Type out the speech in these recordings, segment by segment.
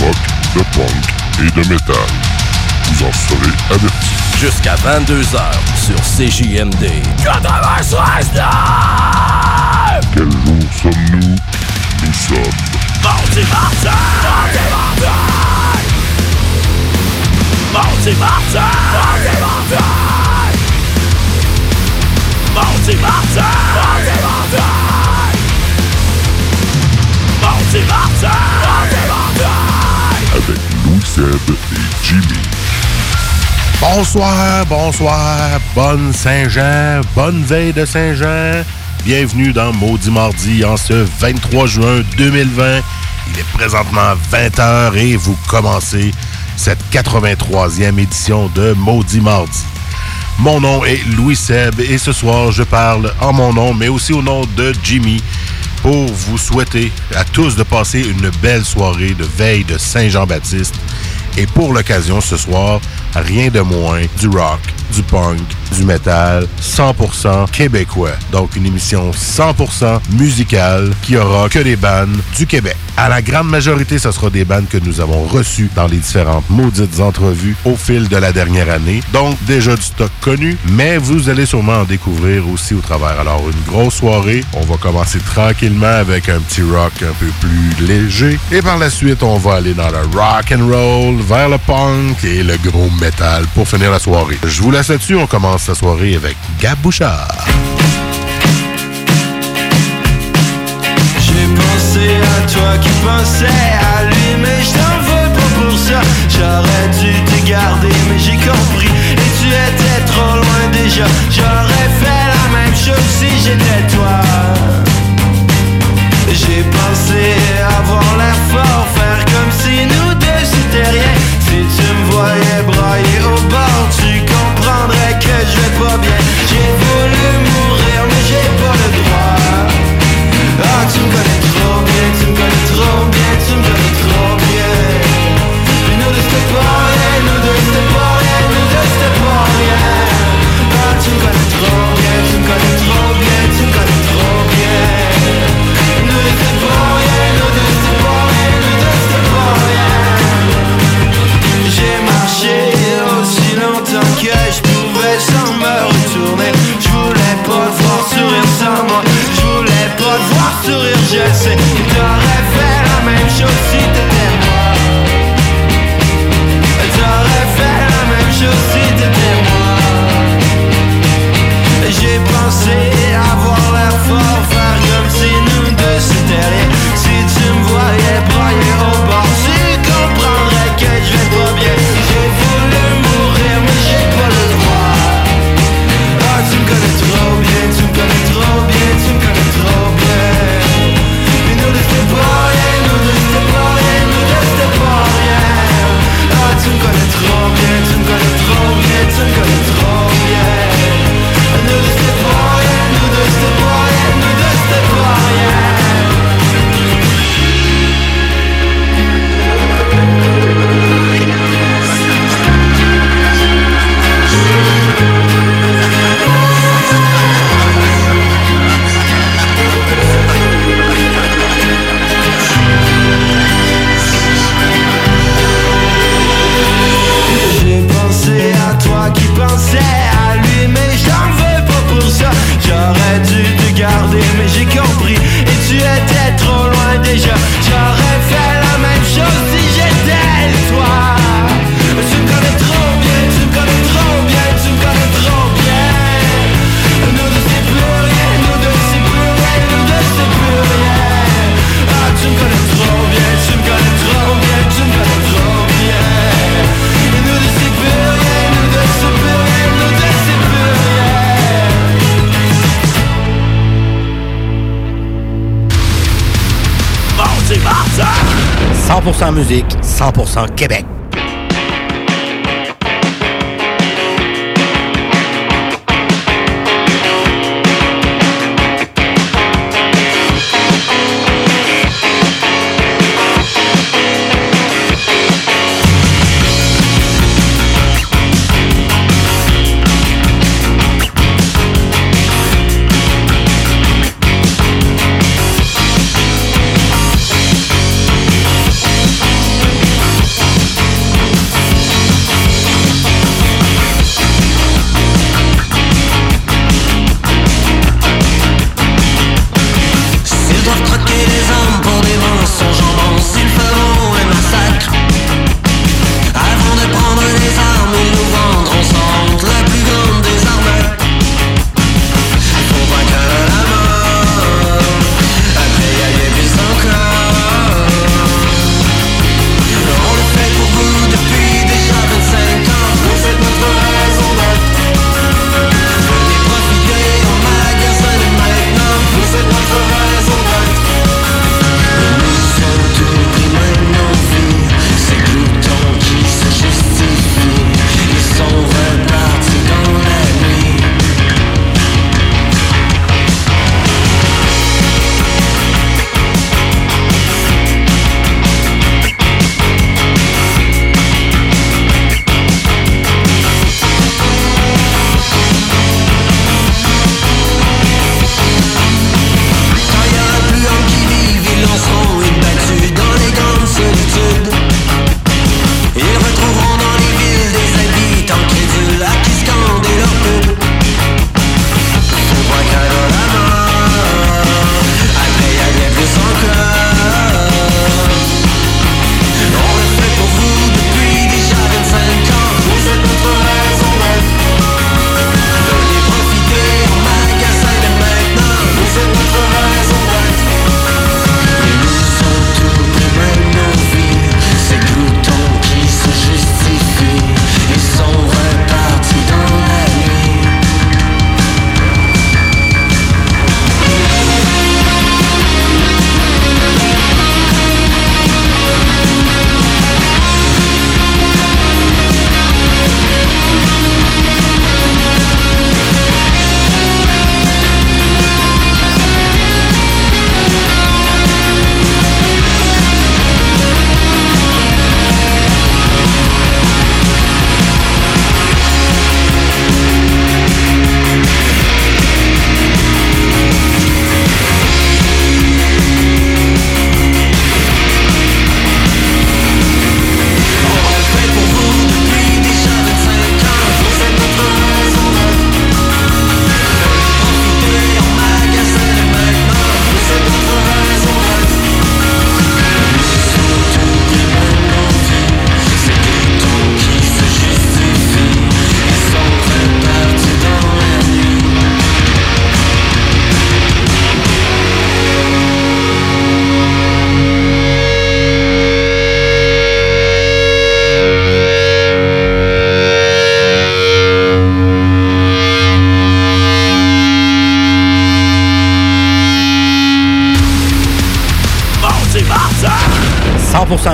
rock, de punk et de métal. Vous en serez avertis. Jusqu'à 22h sur CJMD. 96 Quel jour sommes-nous? Nous sommes Mardi Martin! Mardi Martin! Mardi Martin! Mardi Martin! Mardi Martin! Mardi Martin! Mardi Martin! Bonsoir, bonsoir, bonne Saint-Jean, bonne veille de Saint-Jean. Bienvenue dans Maudit Mardi en ce 23 juin 2020. Il est présentement 20h et vous commencez cette 83e édition de Maudit Mardi. Mon nom est Louis Seb et ce soir je parle en mon nom mais aussi au nom de Jimmy pour vous souhaiter à tous de passer une belle soirée de veille de Saint-Jean-Baptiste. Et pour l'occasion ce soir, rien de moins du rock, du punk, du métal, 100% québécois. Donc une émission 100% musicale qui aura que des bandes du Québec. À la grande majorité, ce sera des bandes que nous avons reçues dans les différentes maudites entrevues au fil de la dernière année. Donc déjà du stock connu, mais vous allez sûrement en découvrir aussi au travers. Alors une grosse soirée, on va commencer tranquillement avec un petit rock un peu plus léger et par la suite, on va aller dans le rock and roll, vers le punk et le gros metal pour finir la soirée. Je vous laisse on commence la soirée avec Gab Bouchard. J'ai pensé à toi qui pensais à lui Mais je t'en veux pas pour ça. J'aurais dû te garder mais j'ai compris. Et tu étais trop loin déjà. J'aurais fait la même chose si j'étais toi. J'ai pensé avoir l'air fort Faire comme si nous deux c'était rien. Si tu me voyais brailler au bord Tu J'ai voulu mourir mais j'ai pas le droit ah, tu me connais trop bien, tu me connais trop bien, tu me connais trop bien. Nous deux c'était pas sourire, je sais. que T'aurais fait la même chose si t'étais moi. T'aurais fait la même chose si t'étais moi. J'ai pensé avoir 100% musique, 100% Québec.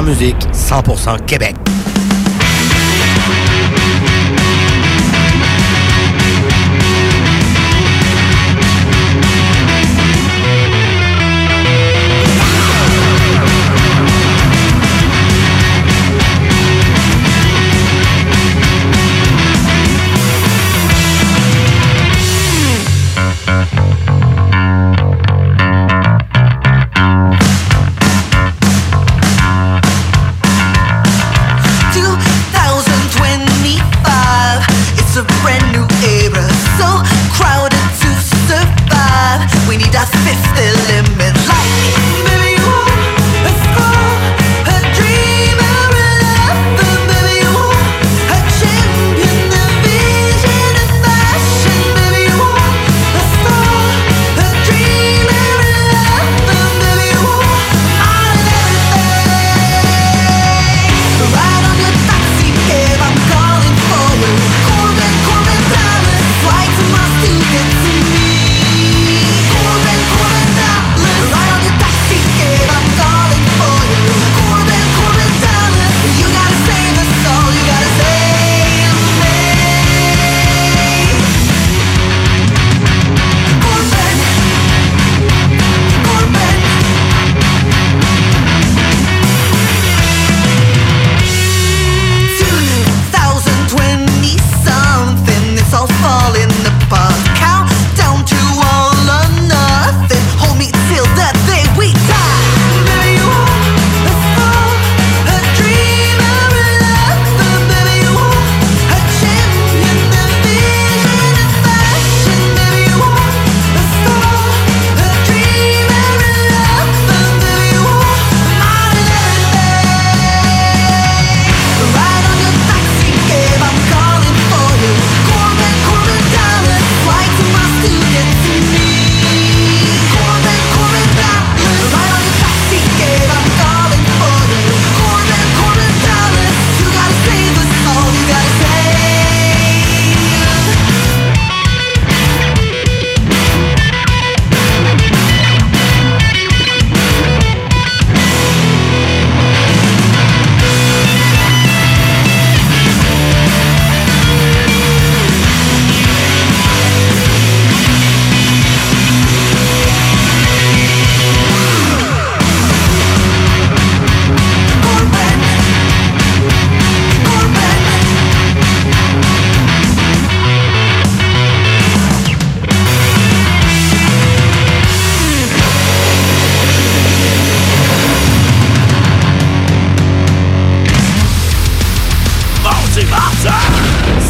Musique, 100% Québec.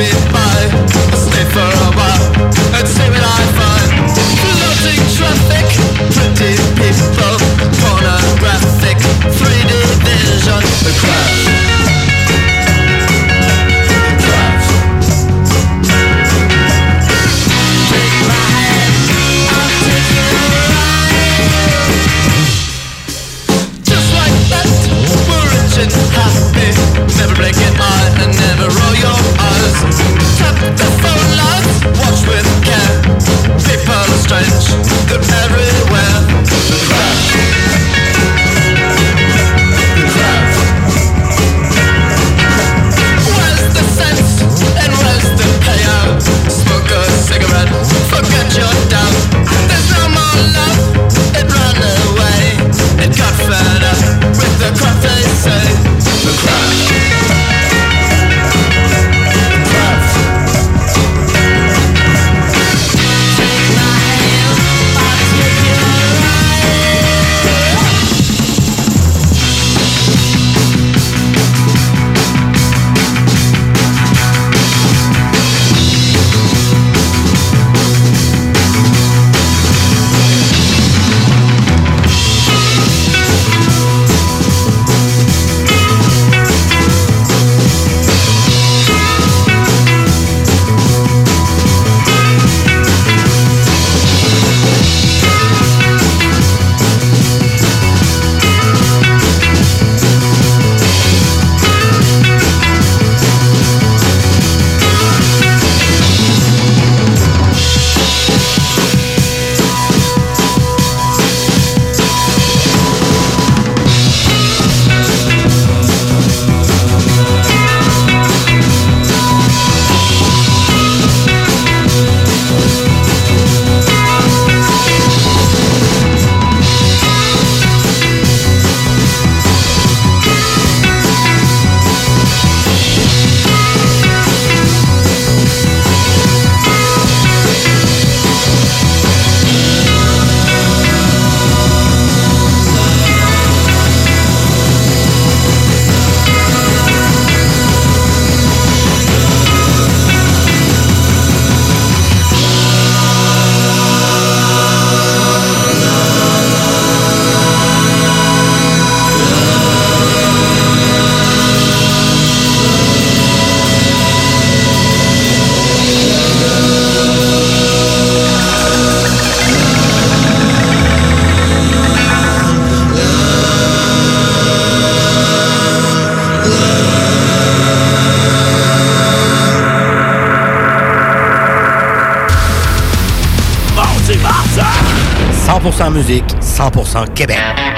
We'll stay for a while and see what I find traffic, pretty people Pornographic, 3D vision The crash. Tap the phone lines, watch with care. People are strange, they're everywhere. Where's the sense and where's the payout? Smoke a cigarette, forget your doubts. Musique, 100% Québec.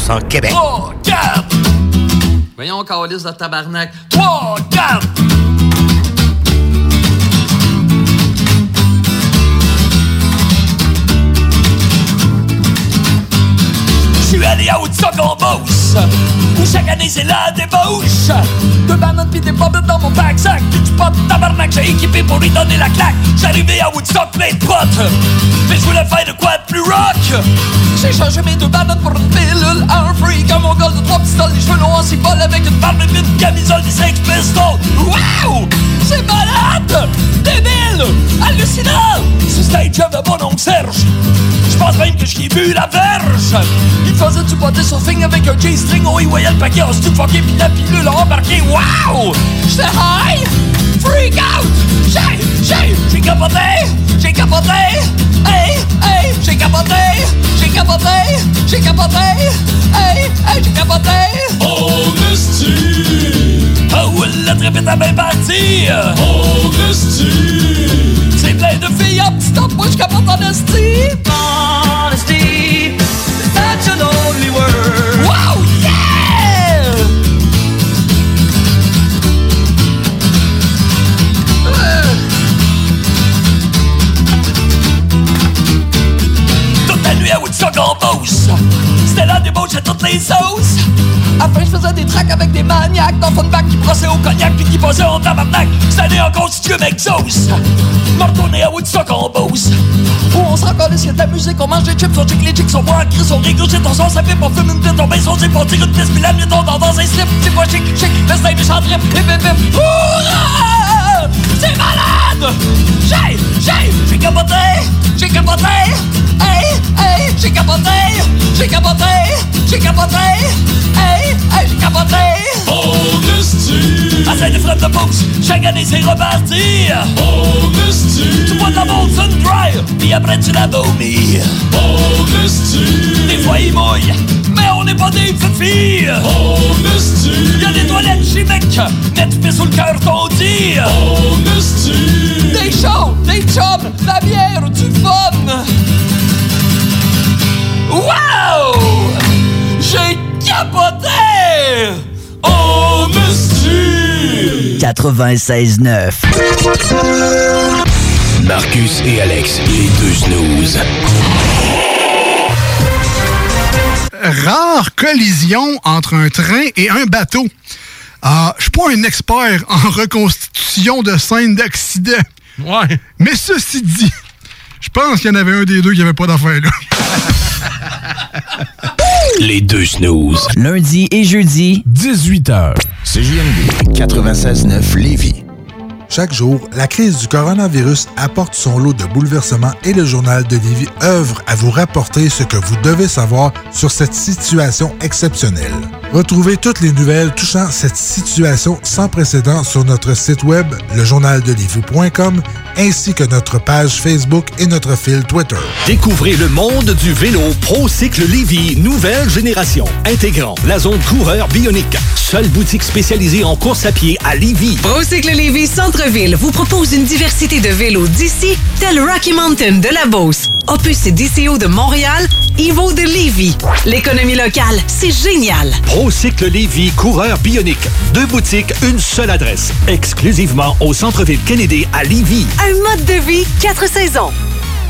100% Québec. 3, 4! Voyons, calice de tabarnak. 3, 4! Je allé à Woodstock en Beauce Où chaque année c'est la débauche Deux bananes pis des pommes dans mon pack-sac Puis du pot tabarnak j'ai équipé pour lui donner la claque J'arrivais à Woodstock plein de potes Mais je voulais faire de quoi rock J'ai changé mes deux bananes pour une pilule Un freak, un mongol de trois pistoles Les cheveux longs en cibole avec une barbe et une camisole des Sex Pistols Wow! C'est malade! Débile! Hallucinant! C'est stage job de mon oncle Serge Je pense même que j'y ai vu la verge Il faisait du body surfing avec un J-string Oh, il voyait le paquet en stupéfié Puis la pilule a embarqué Wow! J'étais high! Freak out! J'ai, j'ai, j'ai! J'ai capoté! J'ai capoté! J'ai capoté! J'ai capoté! Hey, hey, j'ai capoté! Oh, Oh, la trip est à bien partie! Oh, C'est plein de filles en petit top, moi je capote en esti! Honesty, such a lonely word. Beauce C'était la débauche à toutes les sauces. Après je faisais des tracks avec des maniaques. Dans bac qui brossaient au cognac Puis qui posaient en tabarnak. Année en constitué m'exauce Me retourner à Woodstock en Beauce Où on se raconte de la musique On mange des chips, on check les chicks On boit un cri, on régurgite, on sort sa pipe On fume une pite, on baisse son On tire une piste, puis la nuit on dans un slip. C'est pas chic, chic, festin, méchant trip Hip hip hip! C'est malade! J'ai, j'ai, j'ai capoté! J'ai capoté! Hey, hey, j'ai capoté! j'ai capoté, j'ai capoté, hey, hey, j'ai capoté. Misty! Assez de frais de pouce, chaque année c'est reparti. Misty! Tu bois de la Molson Dry, puis après tu la vomis. Misty! Des fois il mouille, mais on n'est pas des petites filles. Misty! Y'a des toilettes chimiques, mais tu fais sous le cœur qu'on dit. Misty! Des shows, des chums, la bière, du fun. Wow! J'ai capoté! Oh, Misty! 96.9. Marcus et Alex, les deux snooze. Rare collision entre un train et un bateau. Ah, je suis pas un expert en reconstitution de scènes d'accident. Ouais. Mais ceci dit, je pense qu'il y en avait un des deux qui avait pas d'affaire là. Les deux snooze. Lundi et jeudi, 18h. CJMD 96.9 Lévis. Chaque jour, la crise du coronavirus apporte son lot de bouleversements et le journal de Lévis œuvre à vous rapporter ce que vous devez savoir sur cette situation exceptionnelle. Retrouvez toutes les nouvelles touchant cette situation sans précédent sur notre site web, lejournaldelivie.com, ainsi que notre page Facebook et notre fil Twitter. Découvrez le monde du vélo ProCycle Lévy, nouvelle génération, intégrant la zone coureur bionique. Seule boutique spécialisée en course à pied à Lévy. ProCycle Lévy Centre-Ville vous propose une diversité de vélos d'ici, tel Rocky Mountain de la Beauce, Opus DCO de Montréal, Evo de Lévy. L'économie locale, c'est génial. ProCycle Lévy, coureur bionique. Deux boutiques, une seule adresse. Exclusivement au centre-ville Kennedy à Lévy. Un mode de vie, quatre saisons.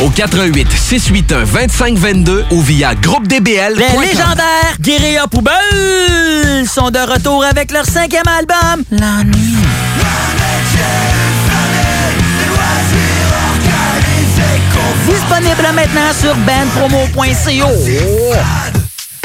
au 88 681 2522 ou via groupedbl. Les légendaires Guérilla Poubelle sont de retour avec leur cinquième album, La Nuit. Disponible maintenant sur bandpromo.co.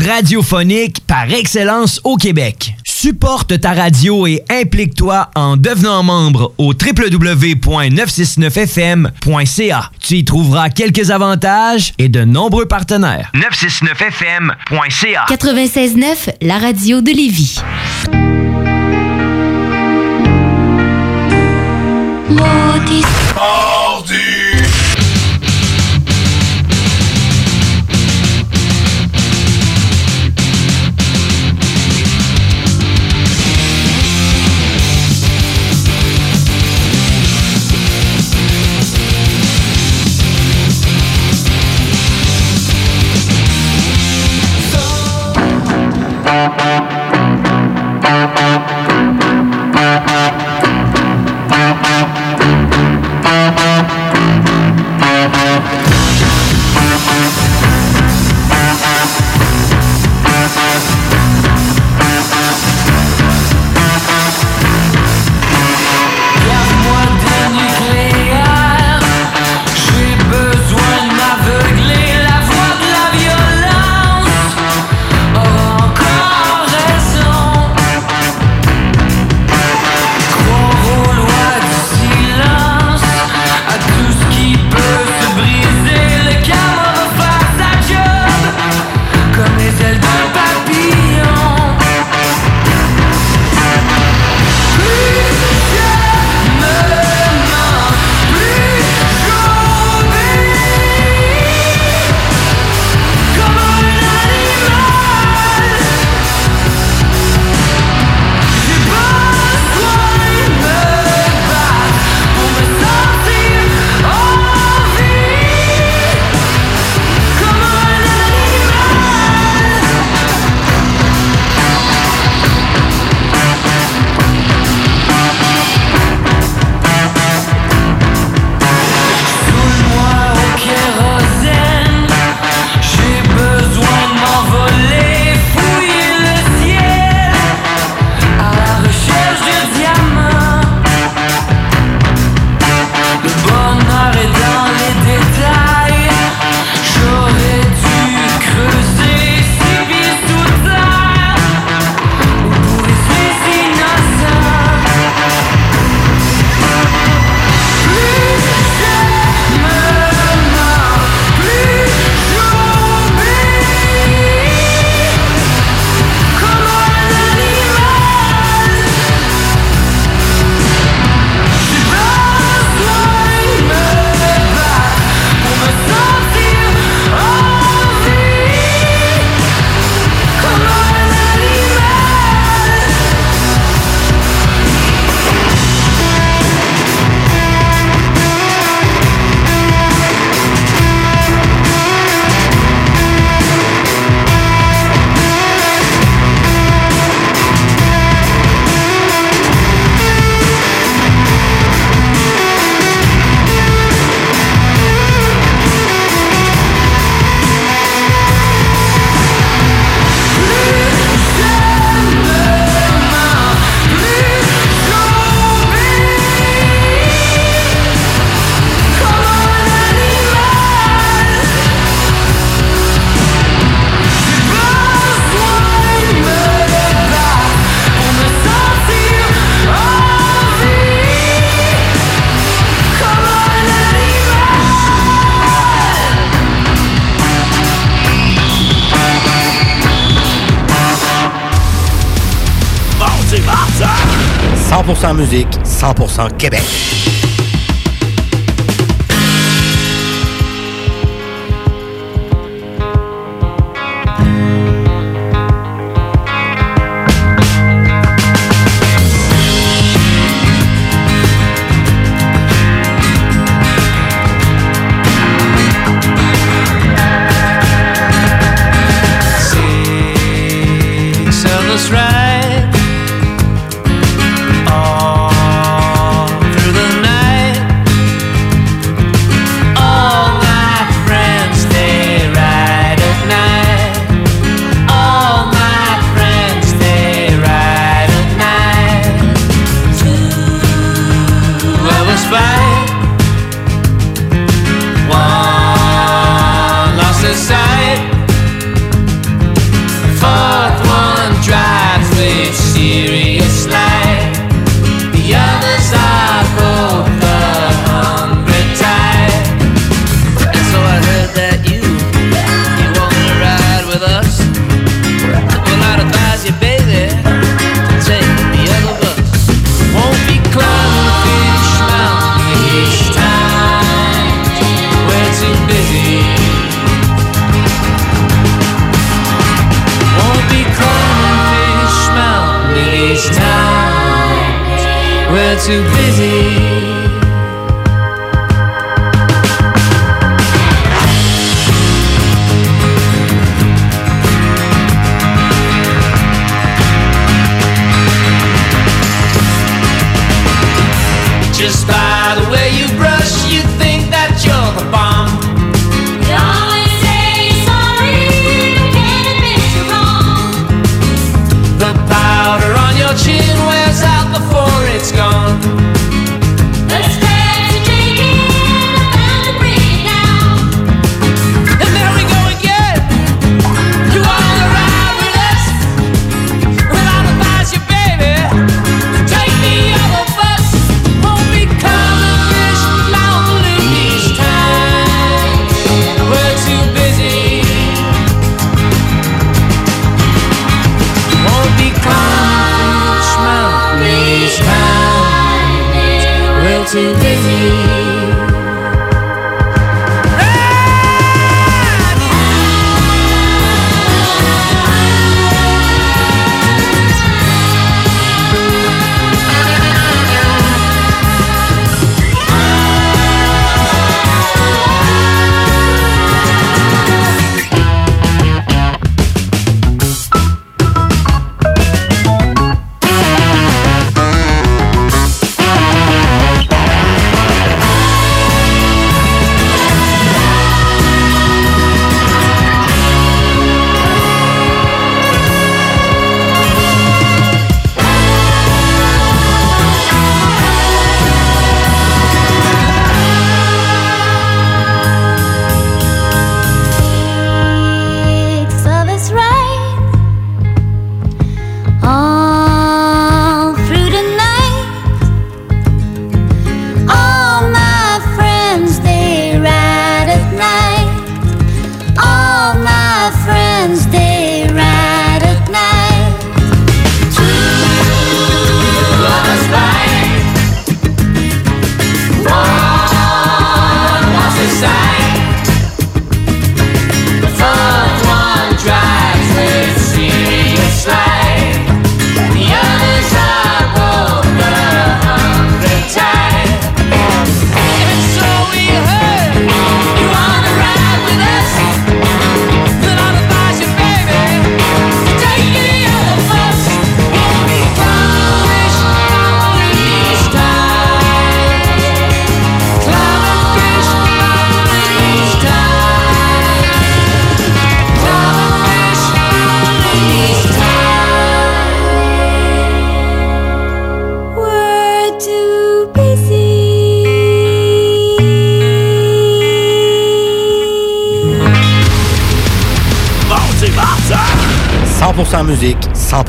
radiophonique par excellence au Québec. Supporte ta radio et implique-toi en devenant membre au www.969fm.ca. Tu y trouveras quelques avantages et de nombreux partenaires. 969fm.ca 96.9, la radio de Lévis. Musique, 100% Québec.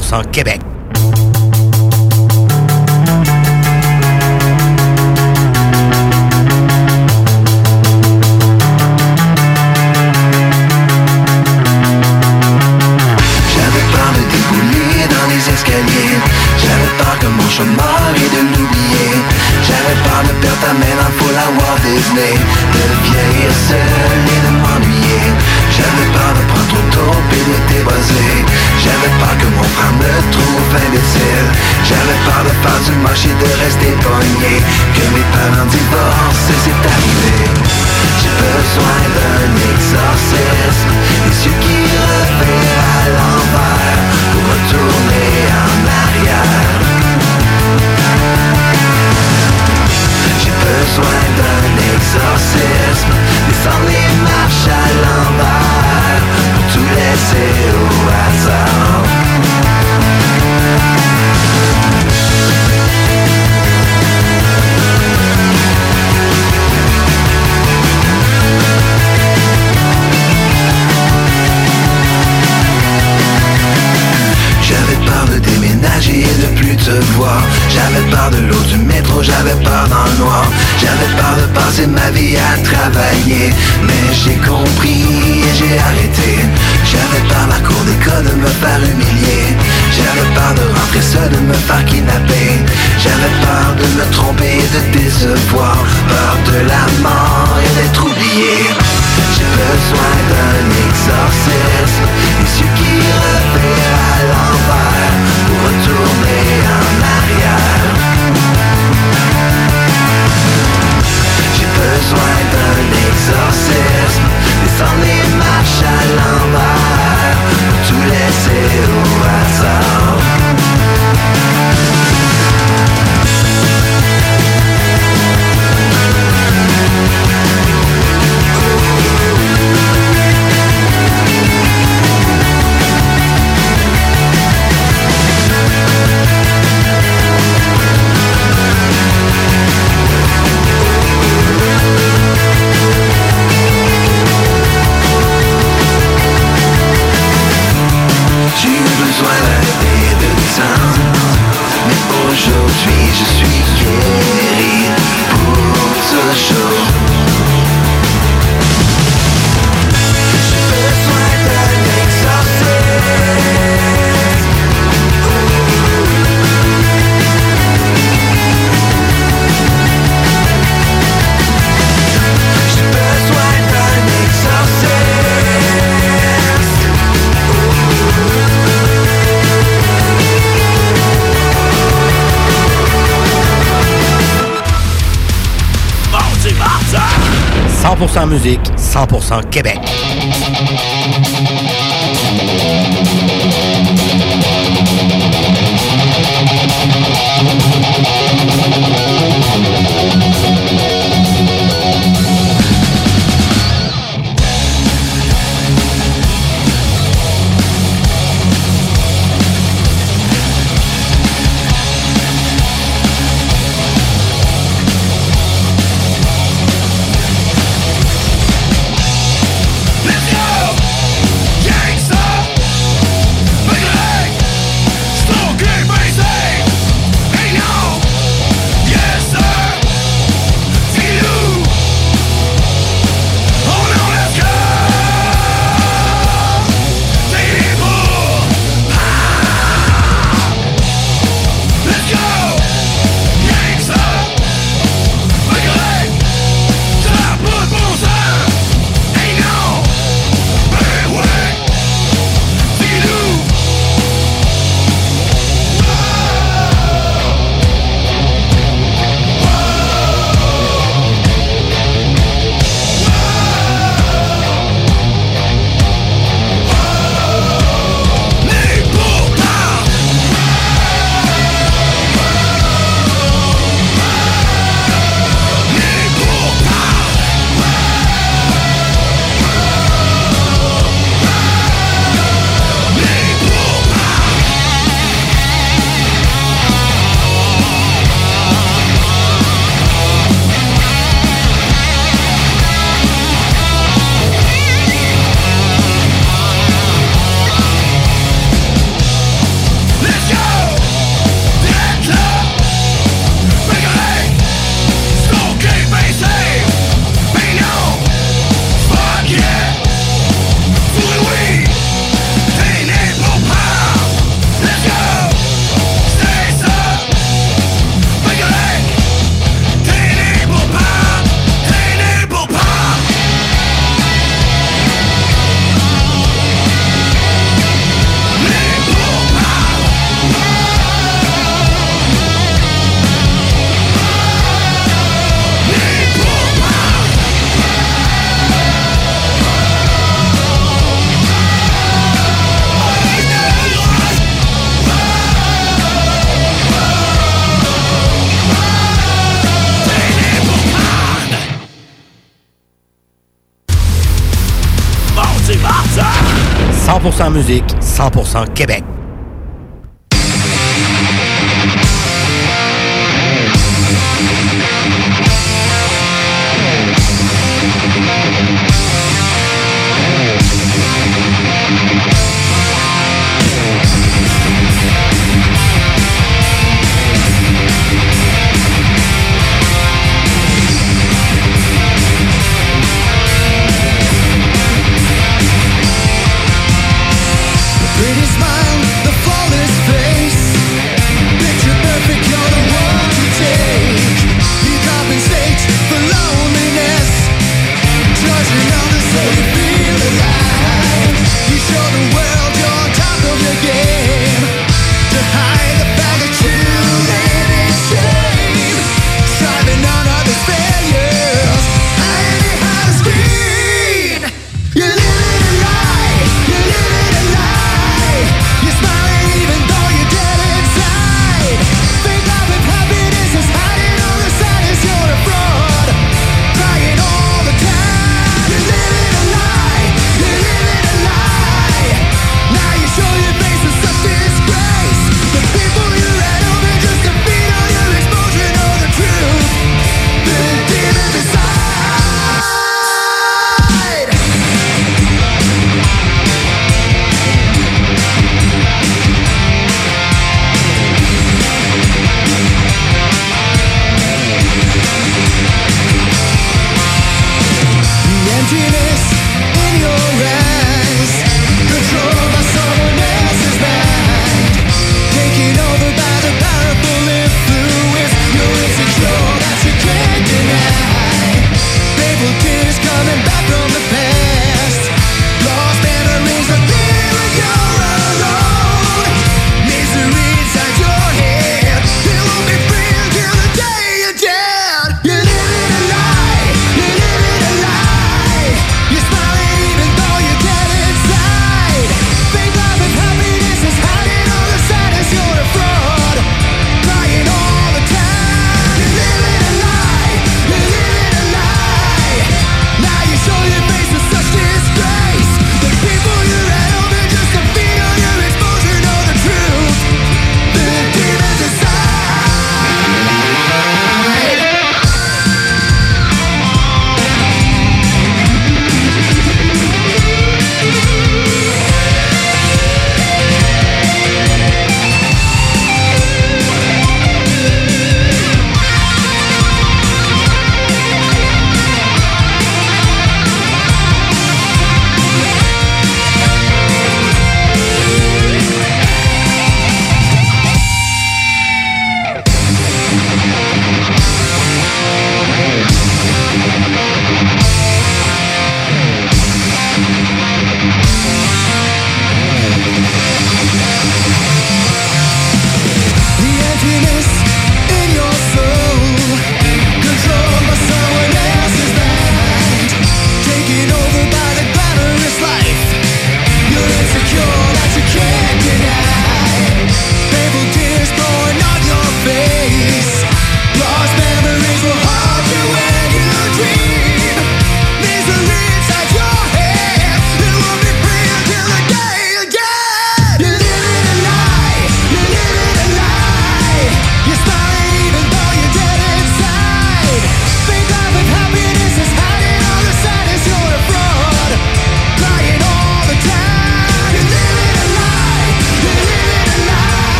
100% Québec. Musique, 100% Québec. 100% musique, 100% Québec.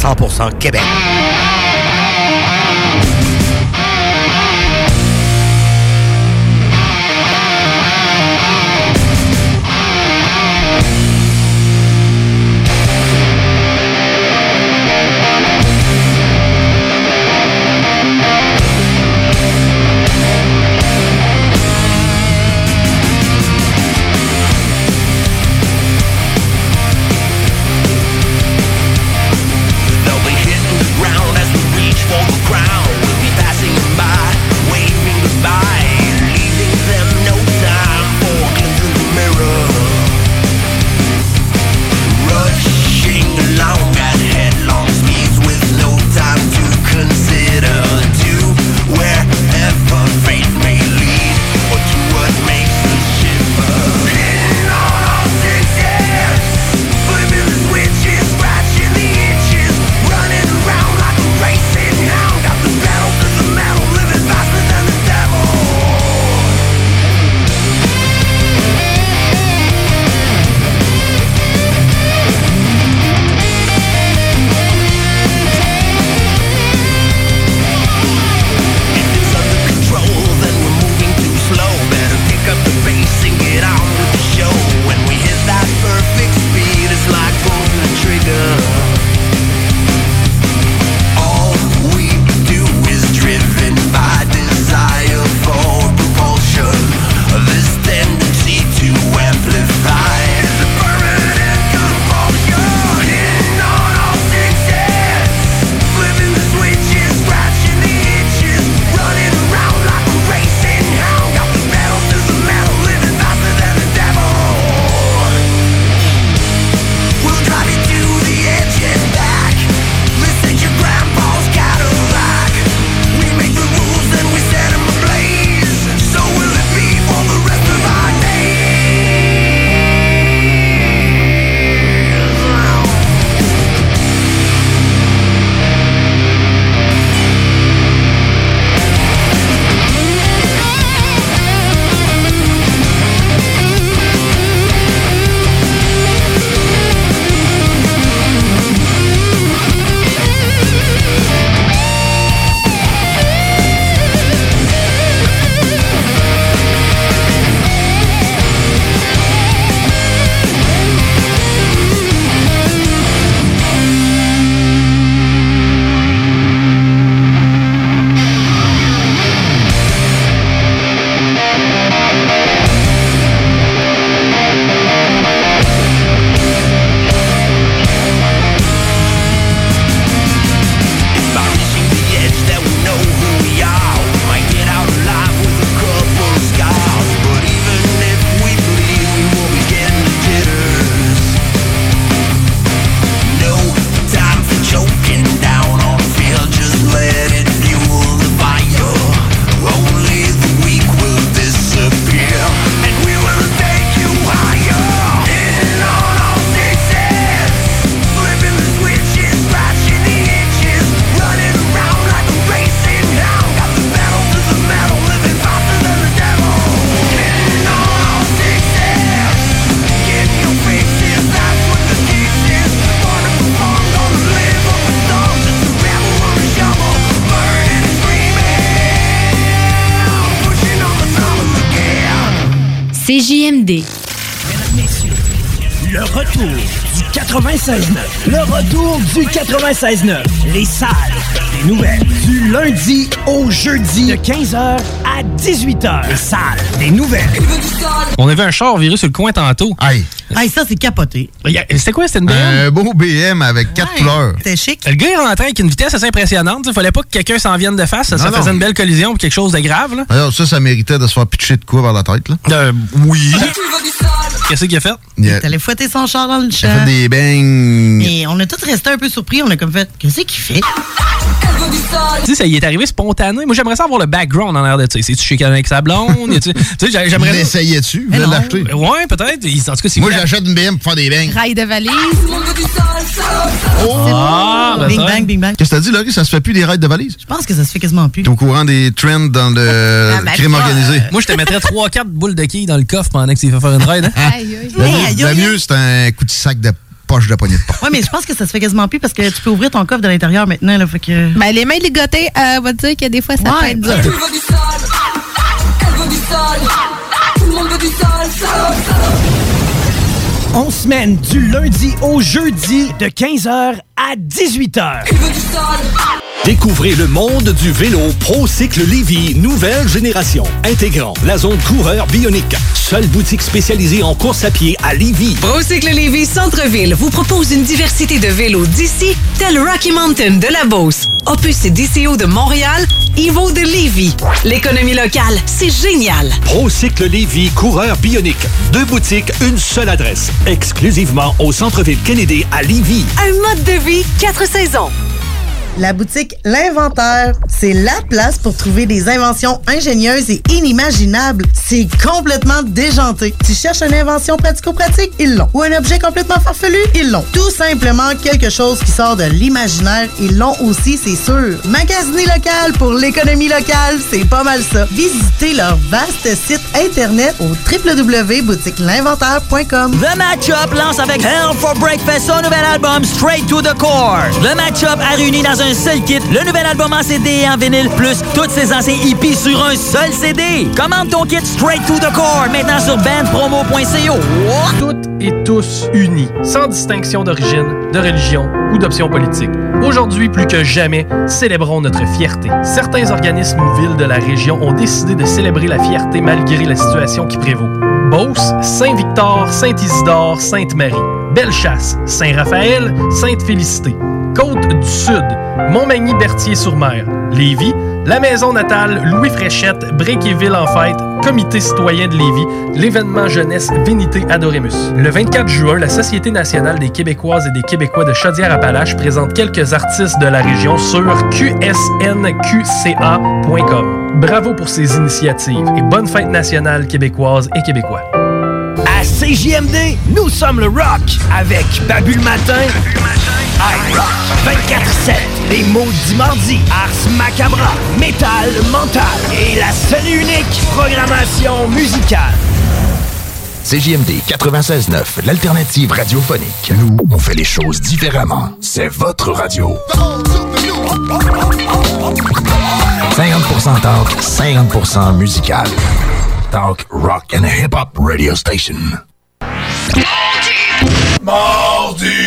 100% Québec. 96.9. Le retour du 96.9. Les salles des nouvelles. Du lundi au jeudi de 15h à 18h. Les salles des nouvelles. On avait un char viré sur le coin tantôt. Aïe. Hey, ça, c'est capoté. C'était quoi? C'était une BM? Un beau BM avec quatre couleurs. C'était chic. Le gars est rentré avec une vitesse assez impressionnante. Il fallait pas que quelqu'un s'en vienne de face. Ça, ça Non, faisait une belle collision ou quelque chose de grave. Là. Alors, ça, ça méritait de se faire pitcher de quoi vers la tête, là? Euh, oui. Qu'est-ce qu'il a fait? Il a, T'allais fouetter son char dans le il champ. a fait des bangs. Et on a tous resté un peu surpris. On a comme fait, qu'est-ce qu'il fait? Tu sais, ça y est arrivé spontané. Moi, j'aimerais savoir le background en l'air de ça. C'est-tu chez quelqu'un avec sa blonde? Tu sais, j'ai- j'aimerais. Il non. l'acheter? Ouais, peut-être. Il- En tout cas, si Moi, vous- j'achète une BM pour faire des bangs. Rail de valise. Ah, ben bing ça. bang, bing bang. Qu'est-ce que t'as dit, Laurie? Ça se fait plus des raids de valises? Je pense que ça se fait quasiment plus. T'es au courant des trends dans le Ah, ben, crime organisé? Moi, je te mettrais 3-4 boules de quilles dans le coffre pendant que tu fait faire une ride. hein? Aïe, aïe. Le mieux, c'est un coup de sac de poche de poignée de porte. Ouais, mais je pense que ça se fait quasiment plus parce que tu peux ouvrir ton coffre de l'intérieur maintenant. Là, fait que... Ben, les mains ligotées, euh, va te dire que des fois, ça peut Ouais. être dur. Elle veut du sale, elle veut du sale, tout le monde veut du sale, sale, sale. On semaine du lundi au jeudi de 15h à 18h. Elle veut du sale. Découvrez le monde du vélo ProCycle Lévy, nouvelle génération, intégrant la zone coureur bionique. Seule boutique spécialisée en course à pied à Lévy. Procycle Lévis Centre-Ville vous propose une diversité de vélos d'ici, tel Rocky Mountain de la Beauce, Opus et DCO de Montréal, Evo de Lévis. L'économie locale, c'est génial. ProCycle Lévy, coureur bionique. Deux boutiques, une seule adresse. Exclusivement au centre-ville Kennedy à Lévy. Un mode de vie, quatre saisons. La boutique L'Inventaire, c'est la place pour trouver des inventions ingénieuses et inimaginables. C'est complètement déjanté. Tu cherches une invention pratico-pratique? Ils l'ont. Ou un objet complètement farfelu? Ils l'ont. Tout simplement quelque chose qui sort de l'imaginaire? Ils l'ont aussi, c'est sûr. Magasiner local pour l'économie locale, c'est pas mal ça. Visitez leur vaste site internet au www.boutiquelinventaire.com. The Matchup lance avec Hell for Breakfast son nouvel album Straight to the Core. Le Matchup a réuni dans un seul kit le nouvel album en CD et en vinyle plus toutes ses anciens hippies sur un seul CD. Commande ton kit Straight to the Core maintenant sur bandpromo.co. Toutes et tous unis, sans distinction d'origine, de religion ou d'option politique. Aujourd'hui, plus que jamais, célébrons notre fierté. Certains organismes ou villes de la région ont décidé de célébrer la fierté malgré la situation qui prévaut. Beauce, Saint-Victor, Saint-Isidore, Sainte-Marie. Bellechasse, Saint-Raphaël, Sainte-Félicité. Côte du Sud, Montmagny-Berthier-sur-Mer. Lévis, la maison natale Louis Fréchette, Bréquéville en fête, Comité citoyen de Lévis, l'événement jeunesse Vénité Adoremus. Le 24 juin, la Société nationale des Québécoises et des Québécois de Chaudière-Appalaches présente quelques artistes de la région sur qsnqca.com. Bravo pour ces initiatives et bonne fête nationale québécoise et québécois. À CJMD, nous sommes le rock avec Babu le matin, iRock 24-7, les maudits mardis, Ars Macabra, Métal Mental et la seule et unique programmation musicale. CJMD 96.9, l'alternative radiophonique. Nous, on fait les choses différemment. C'est votre radio. 50% talk, 50% musical. Talk, rock and hip-hop radio station. Mardi! Mardi!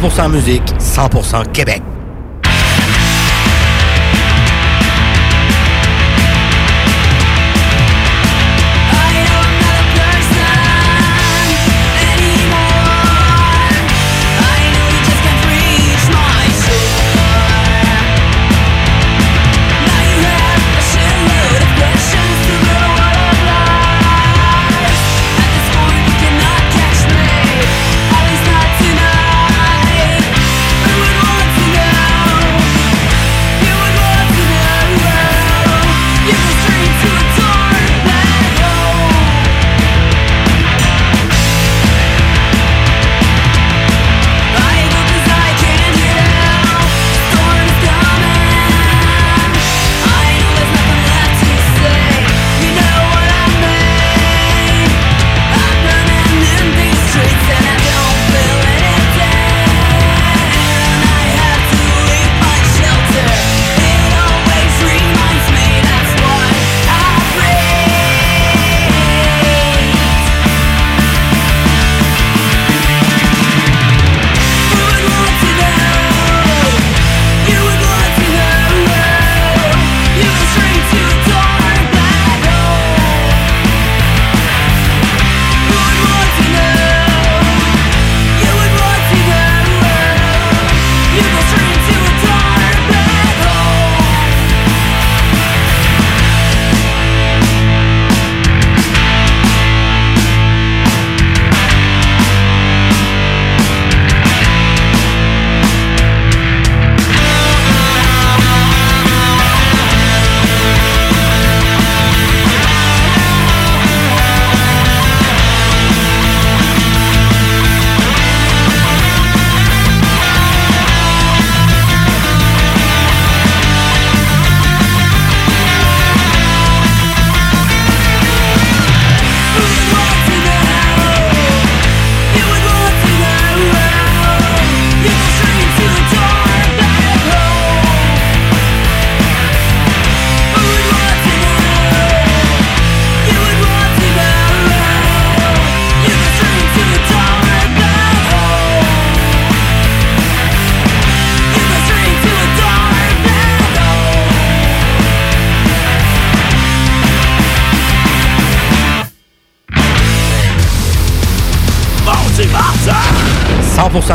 100% musique, 100% Québec.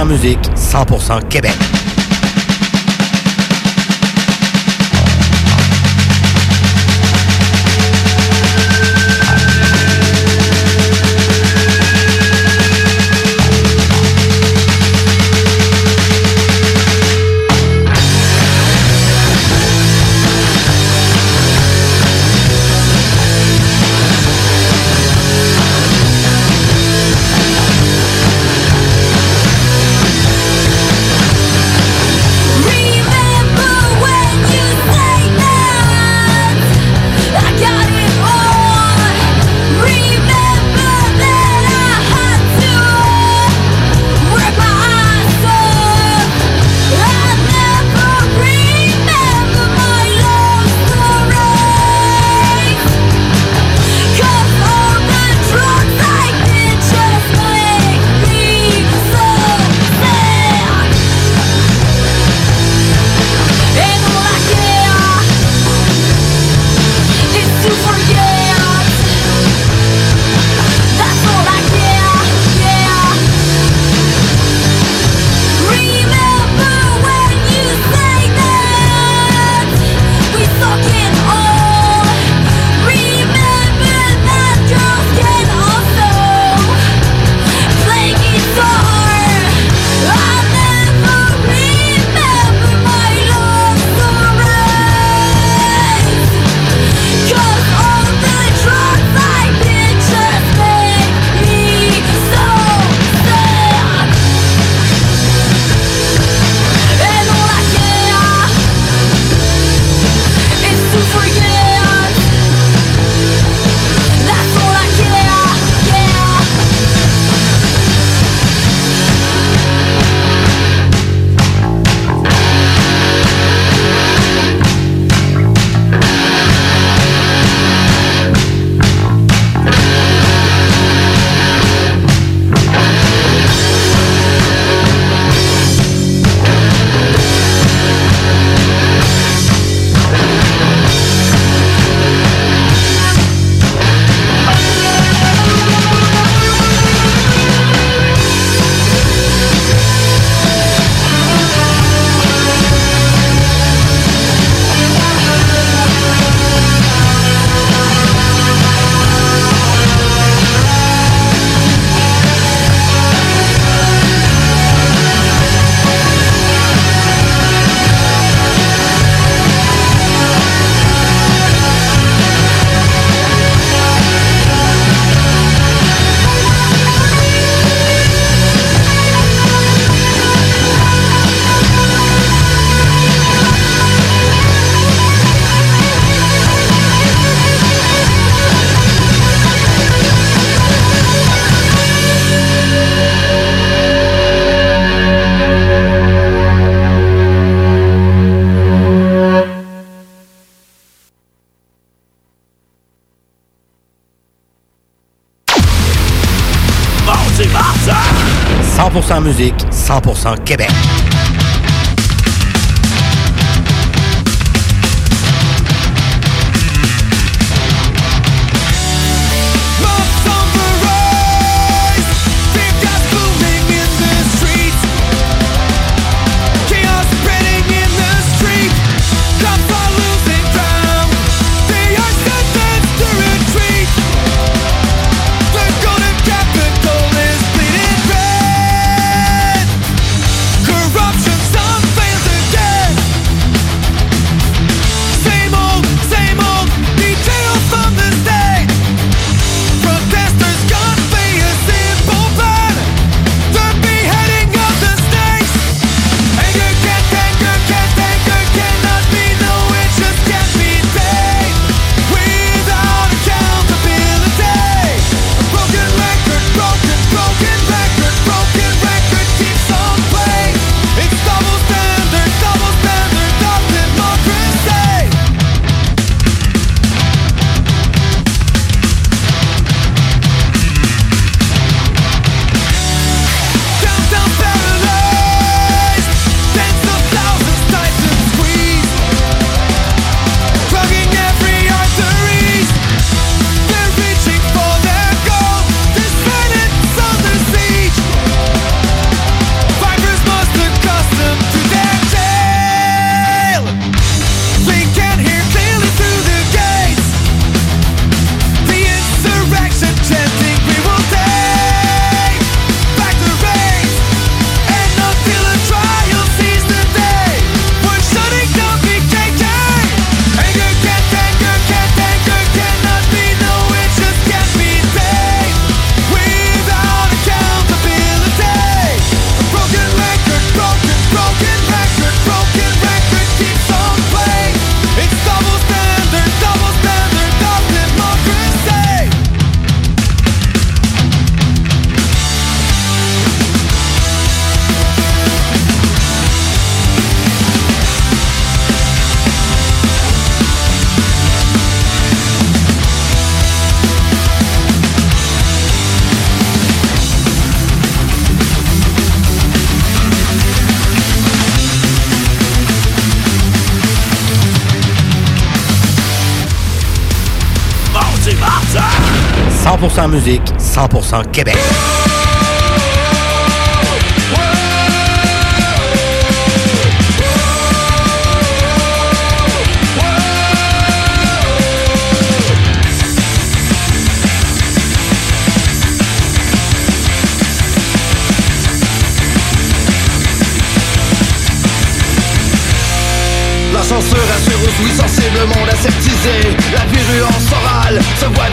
Musique, 100% Québec. 100% Québec. 100% musique, 100% Québec. La censure assure aux oui sensibles, monde aseptisé La virulence orale se voit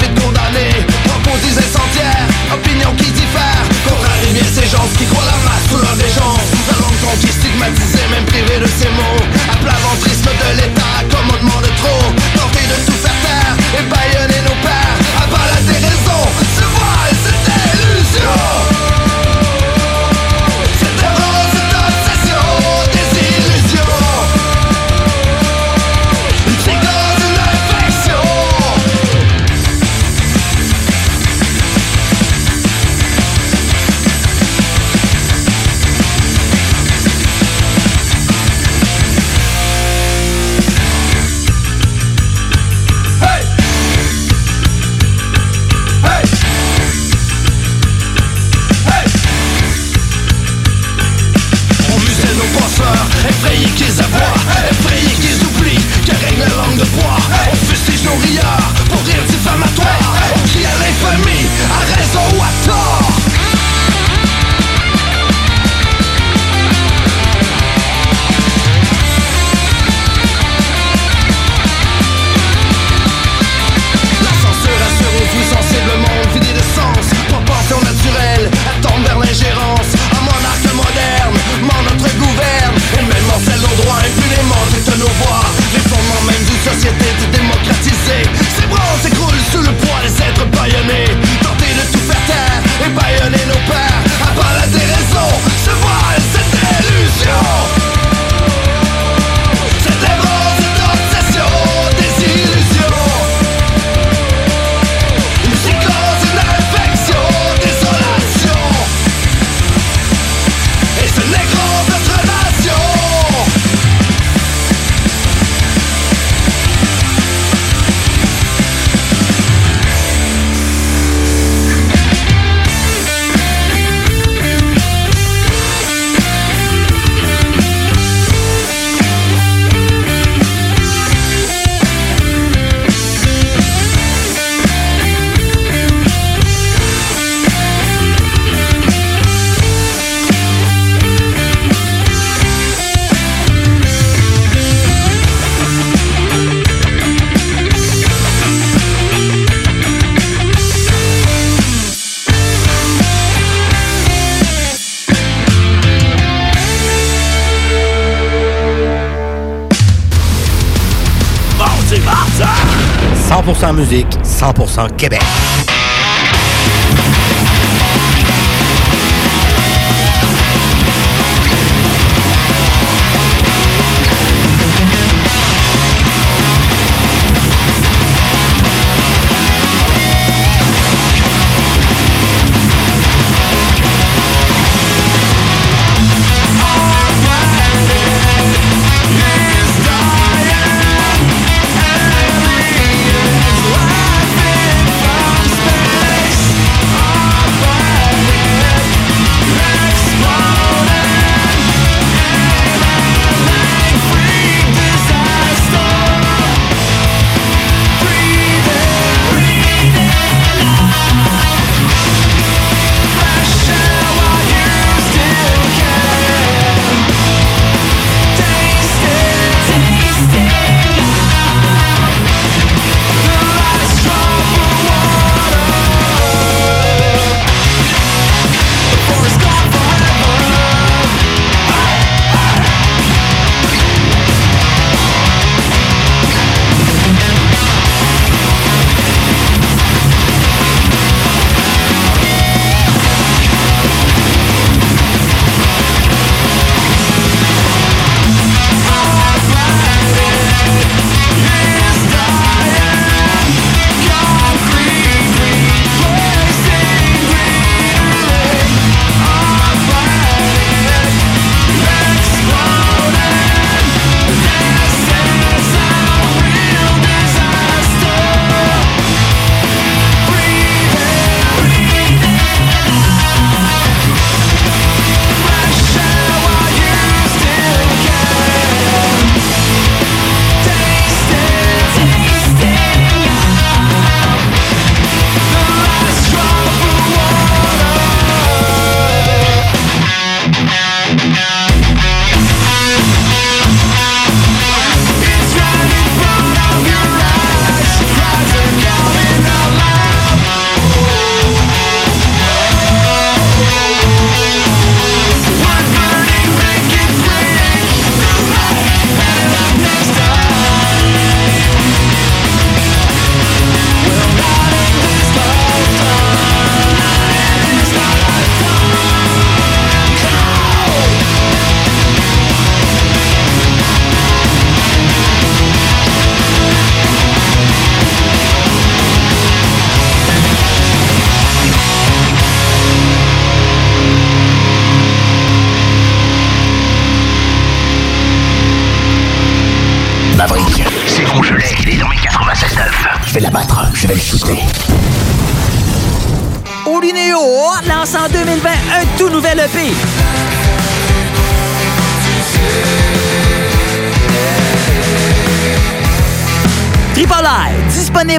musique, 100% Québec.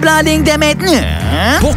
Ligne dès maintenant.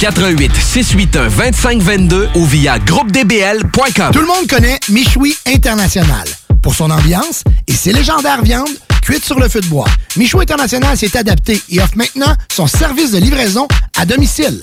88 681 2522 ou via. Tout le monde connaît Michoui International pour son ambiance et ses légendaires viandes cuites sur le feu de bois. Michoui International s'est adapté et offre maintenant son service de livraison à domicile.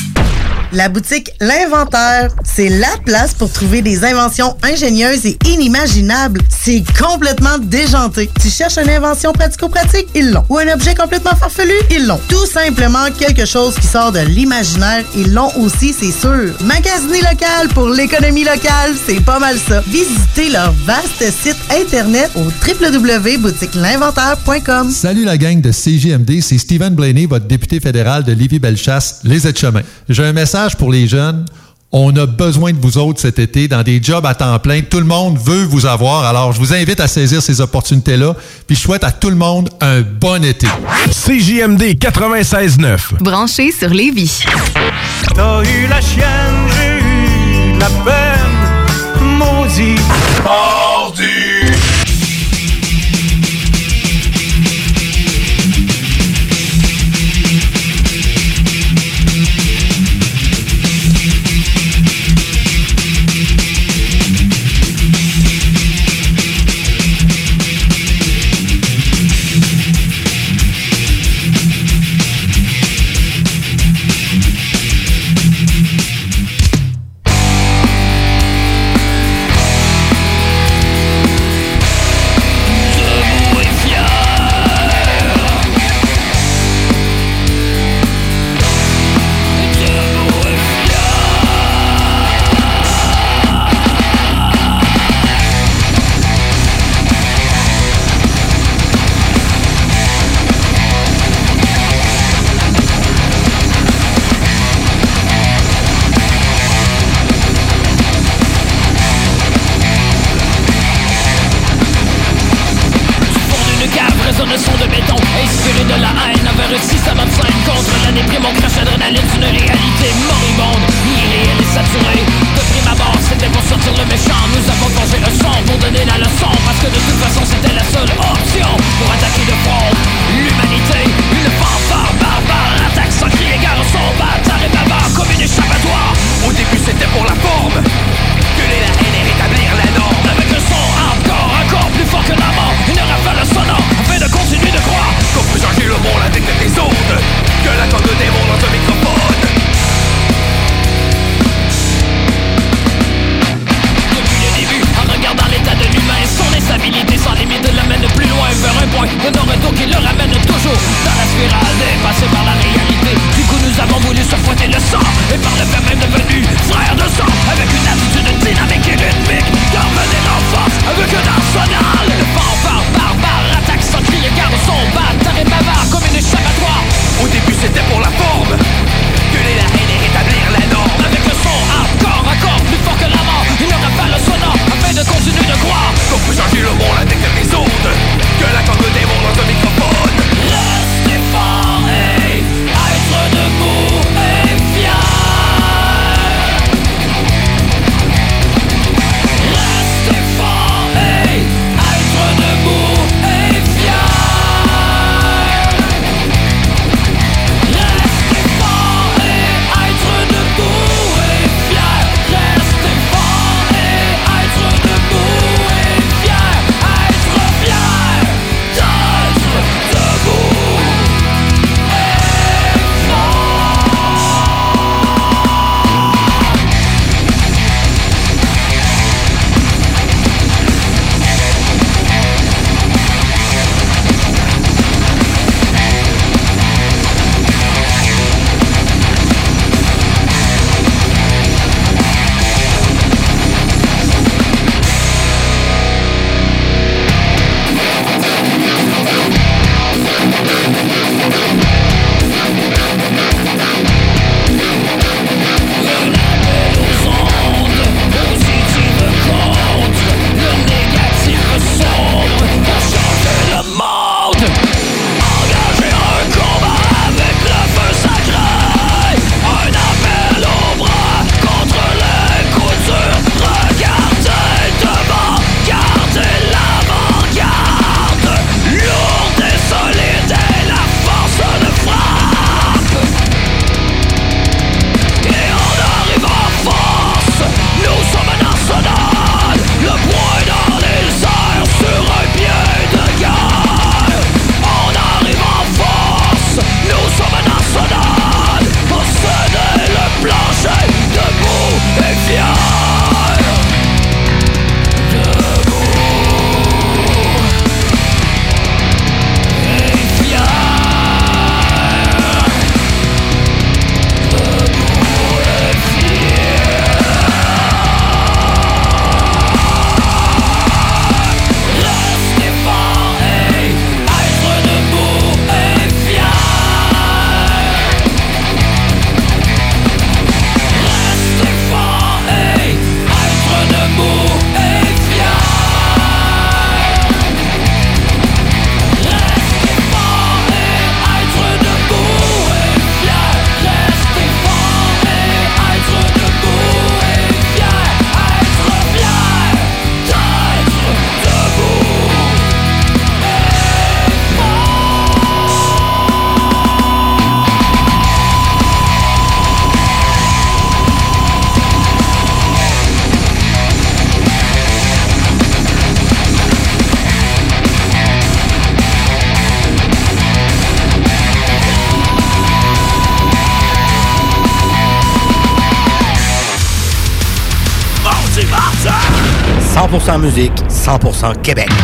La boutique L'Inventaire, c'est la place pour trouver des inventions ingénieuses et inimaginables. C'est complètement déjanté. Tu cherches une invention pratico-pratique? Ils l'ont. Ou un objet complètement farfelu? Ils l'ont. Tout simplement quelque chose qui sort de l'imaginaire? Ils l'ont aussi, c'est sûr. Magasiner local pour l'économie locale, c'est pas mal ça. Visitez leur vaste site internet au www.boutiquelinventaire.com. Salut la gang de CJMD, c'est Stephen Blaney, votre député fédéral de Lévis-Bellechasse, les aides-chemins. J'ai un message pour les jeunes. On a besoin de vous autres cet été dans des jobs à temps plein. Tout le monde veut vous avoir. Alors, je vous invite à saisir ces opportunités-là. Puis, je souhaite à tout le monde un bon été. CJMD 96.9. Branché sur Lévis. T'as eu la chienne, j'ai eu la peine. Maudit. 100% musique, 100% Québec.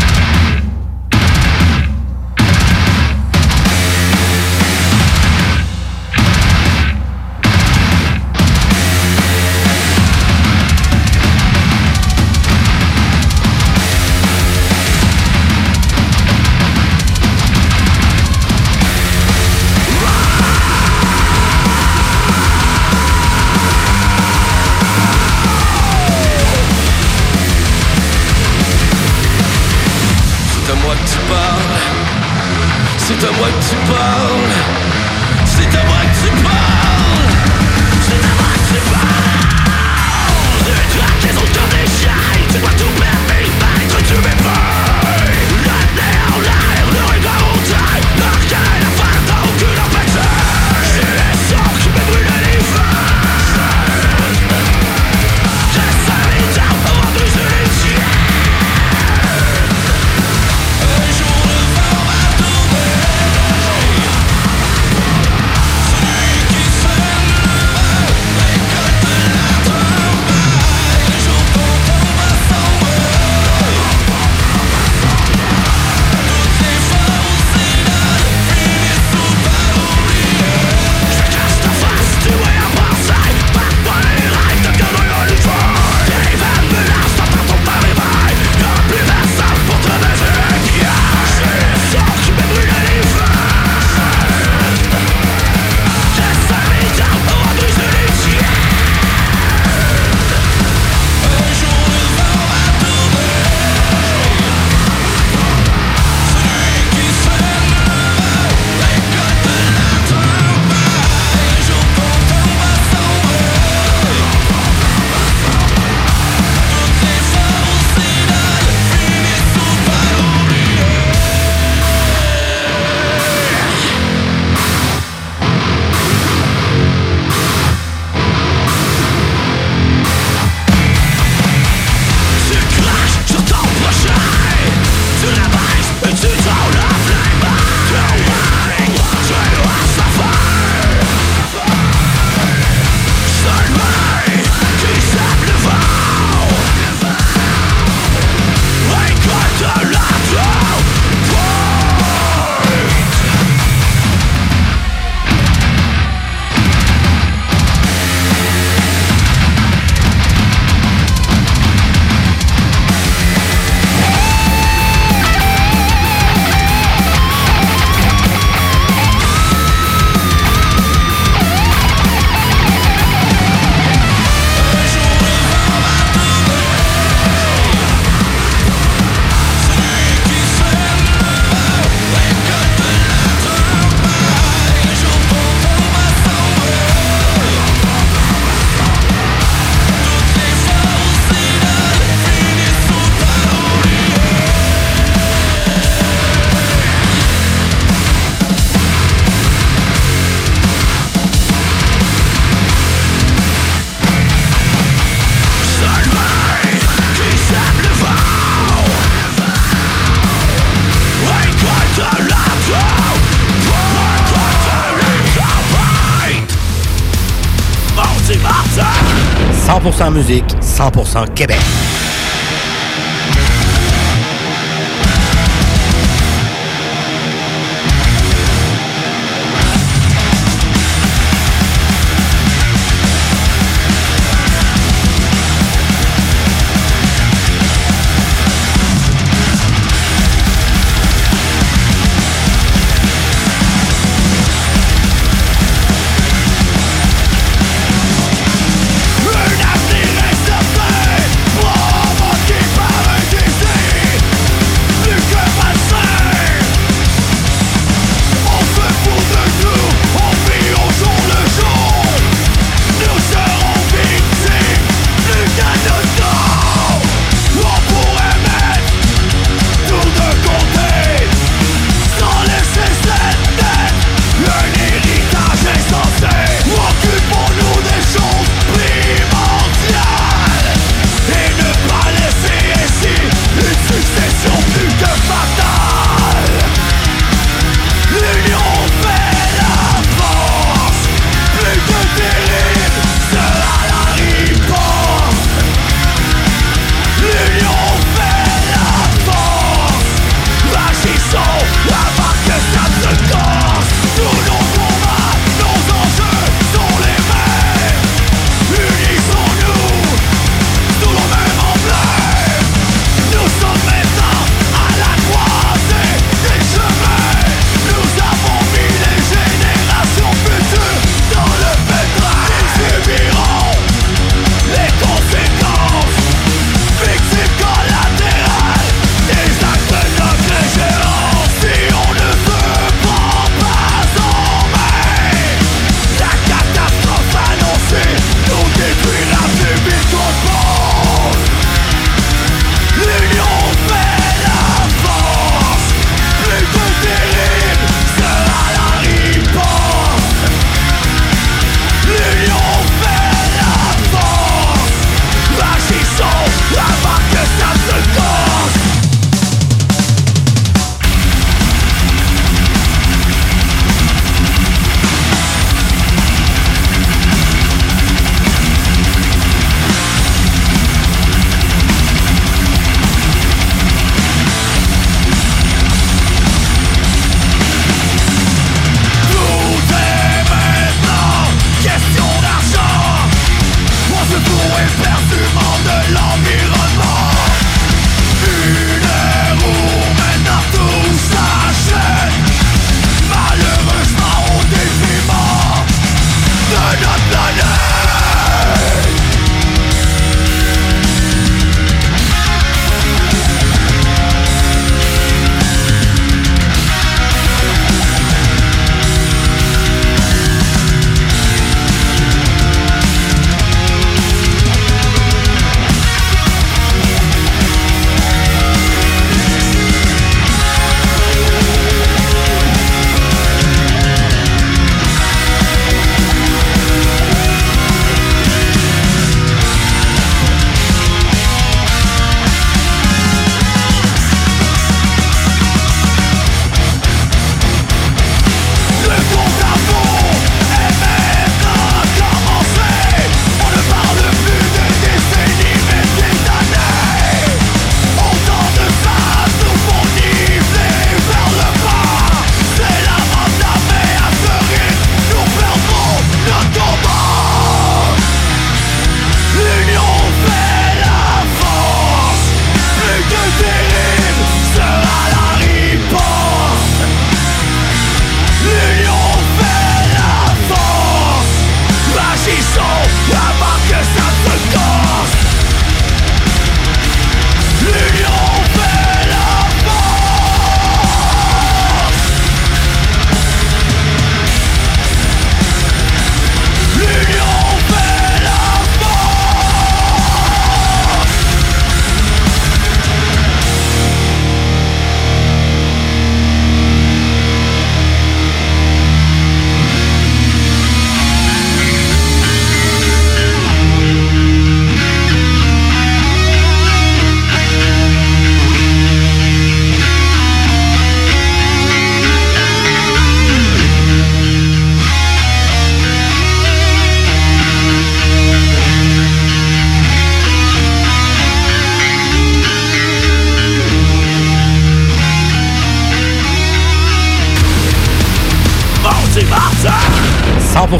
100% musique, 100% Québec.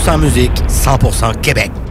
100% musique, 100% Québec.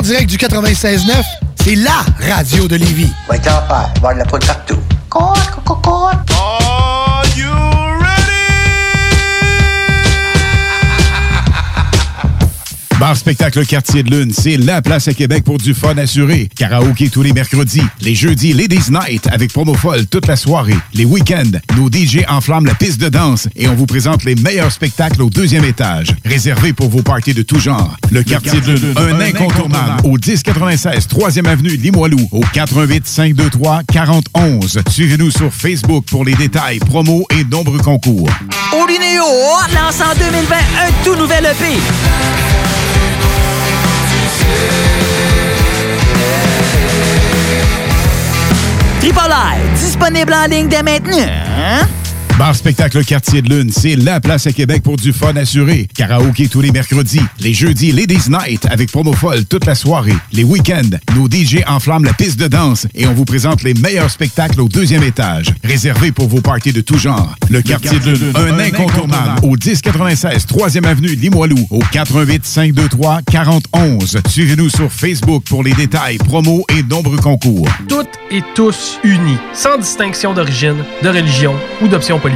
En direct du 96.9, c'est la radio de Lévis. Va être en paire, voir de la poudre partout. Are you Bar Spectacle Quartier de Lune, c'est la place à Québec pour du fun assuré. Karaoké tous les mercredis. Les jeudis, Ladies Night avec promo folle toute la soirée. Les week-ends, nos DJ enflamment la piste de danse et on vous présente les meilleurs spectacles au deuxième étage. Réservé pour vos parties de tout genre. Le Quartier de Lune, un incontournable au 1096 3e avenue Limoilou au 418 523 4011. Suivez-nous sur Facebook pour les détails, promos et nombreux concours. Olinéo lance en 2020 un tout nouvel EP. Triple disponible en ligne dès maintenant. Hein? Bar Spectacle Quartier de Lune, c'est la place à Québec pour du fun assuré. Karaoké tous les mercredis. Les jeudis, Ladies Night avec promo folle toute la soirée. Les week-ends, nos DJ enflamment la piste de danse et on vous présente les meilleurs spectacles au deuxième étage. Réservé pour vos parties de tout genre. Le Quartier de Lune, un incontournable au 1096 3e avenue Limoilou au 418 523 4011. Suivez-nous sur Facebook pour les détails, promos et nombreux concours. Toutes et tous unis, sans distinction d'origine, de religion ou d'option politique.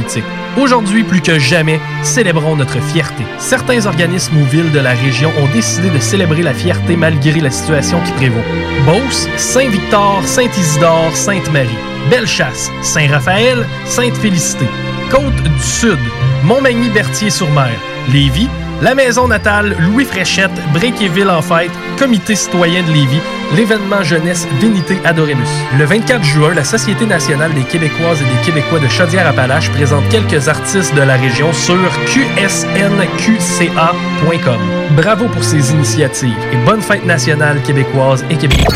Aujourd'hui, plus que jamais, célébrons notre fierté. Certains organismes ou villes de la région ont décidé de célébrer la fierté malgré la situation qui prévaut. Beauce, Saint-Victor, Saint-Isidore, Sainte-Marie. Bellechasse, Saint-Raphaël, Sainte-Félicité. Côte du Sud, Montmagny-Berthier-sur-Mer. Lévis, la maison natale Louis Fréchette, Bréquéville en fête, Comité citoyen de Lévis, l'événement jeunesse Vénité Adoremus. Le 24 juin, la Société nationale des Québécoises et des Québécois de Chaudière-Appalaches présente quelques artistes de la région sur qsnqca.com. Bravo pour ces initiatives et bonne fête nationale québécoise et québécois.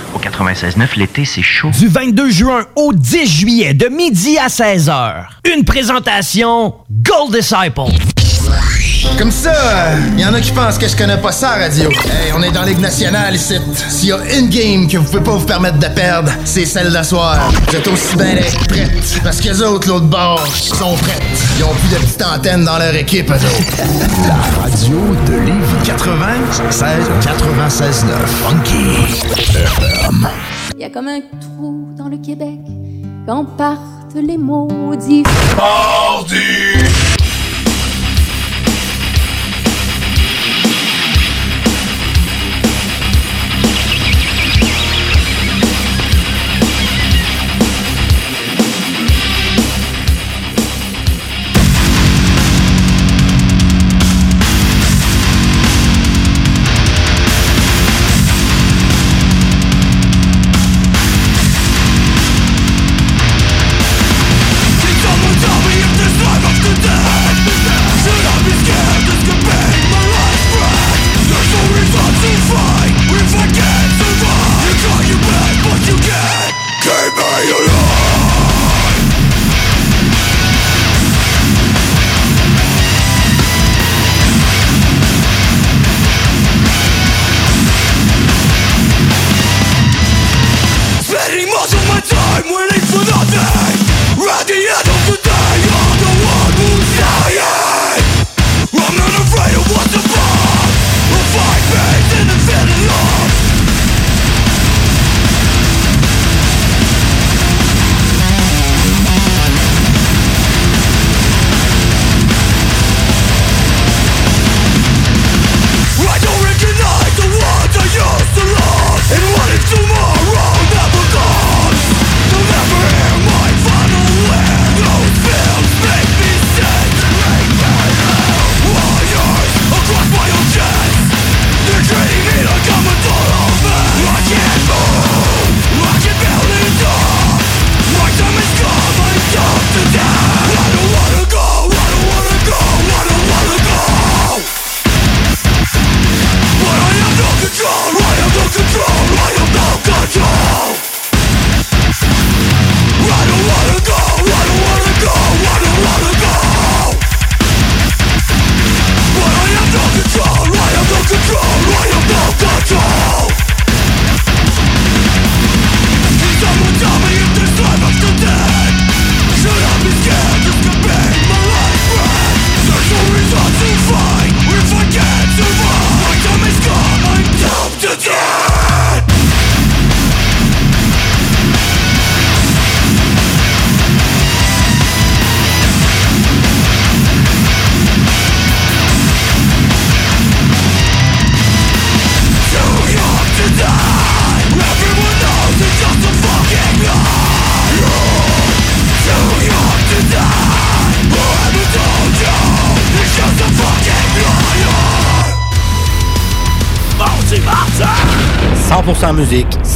Au 96.9, l'été, c'est chaud. Du 22 juin au 10 juillet, de midi à 16h. Une présentation Gold Disciple. Comme ça, il y en a qui pensent que je connais pas ça, radio. Hey, on est dans Ligue nationale ici. S'il y a une game que vous pouvez pas vous permettre de perdre, c'est celle d'asseoir. Vous êtes aussi bien prêtes. Parce que les autres, l'autre bord, sont prêtes. Ils ont plus de petites antennes dans leur équipe, eux autres. La radio de Lévis 96 96 9 Funky FM. Il y a comme un trou dans le Québec quand partent les maudits. Someone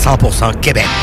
100% Québec.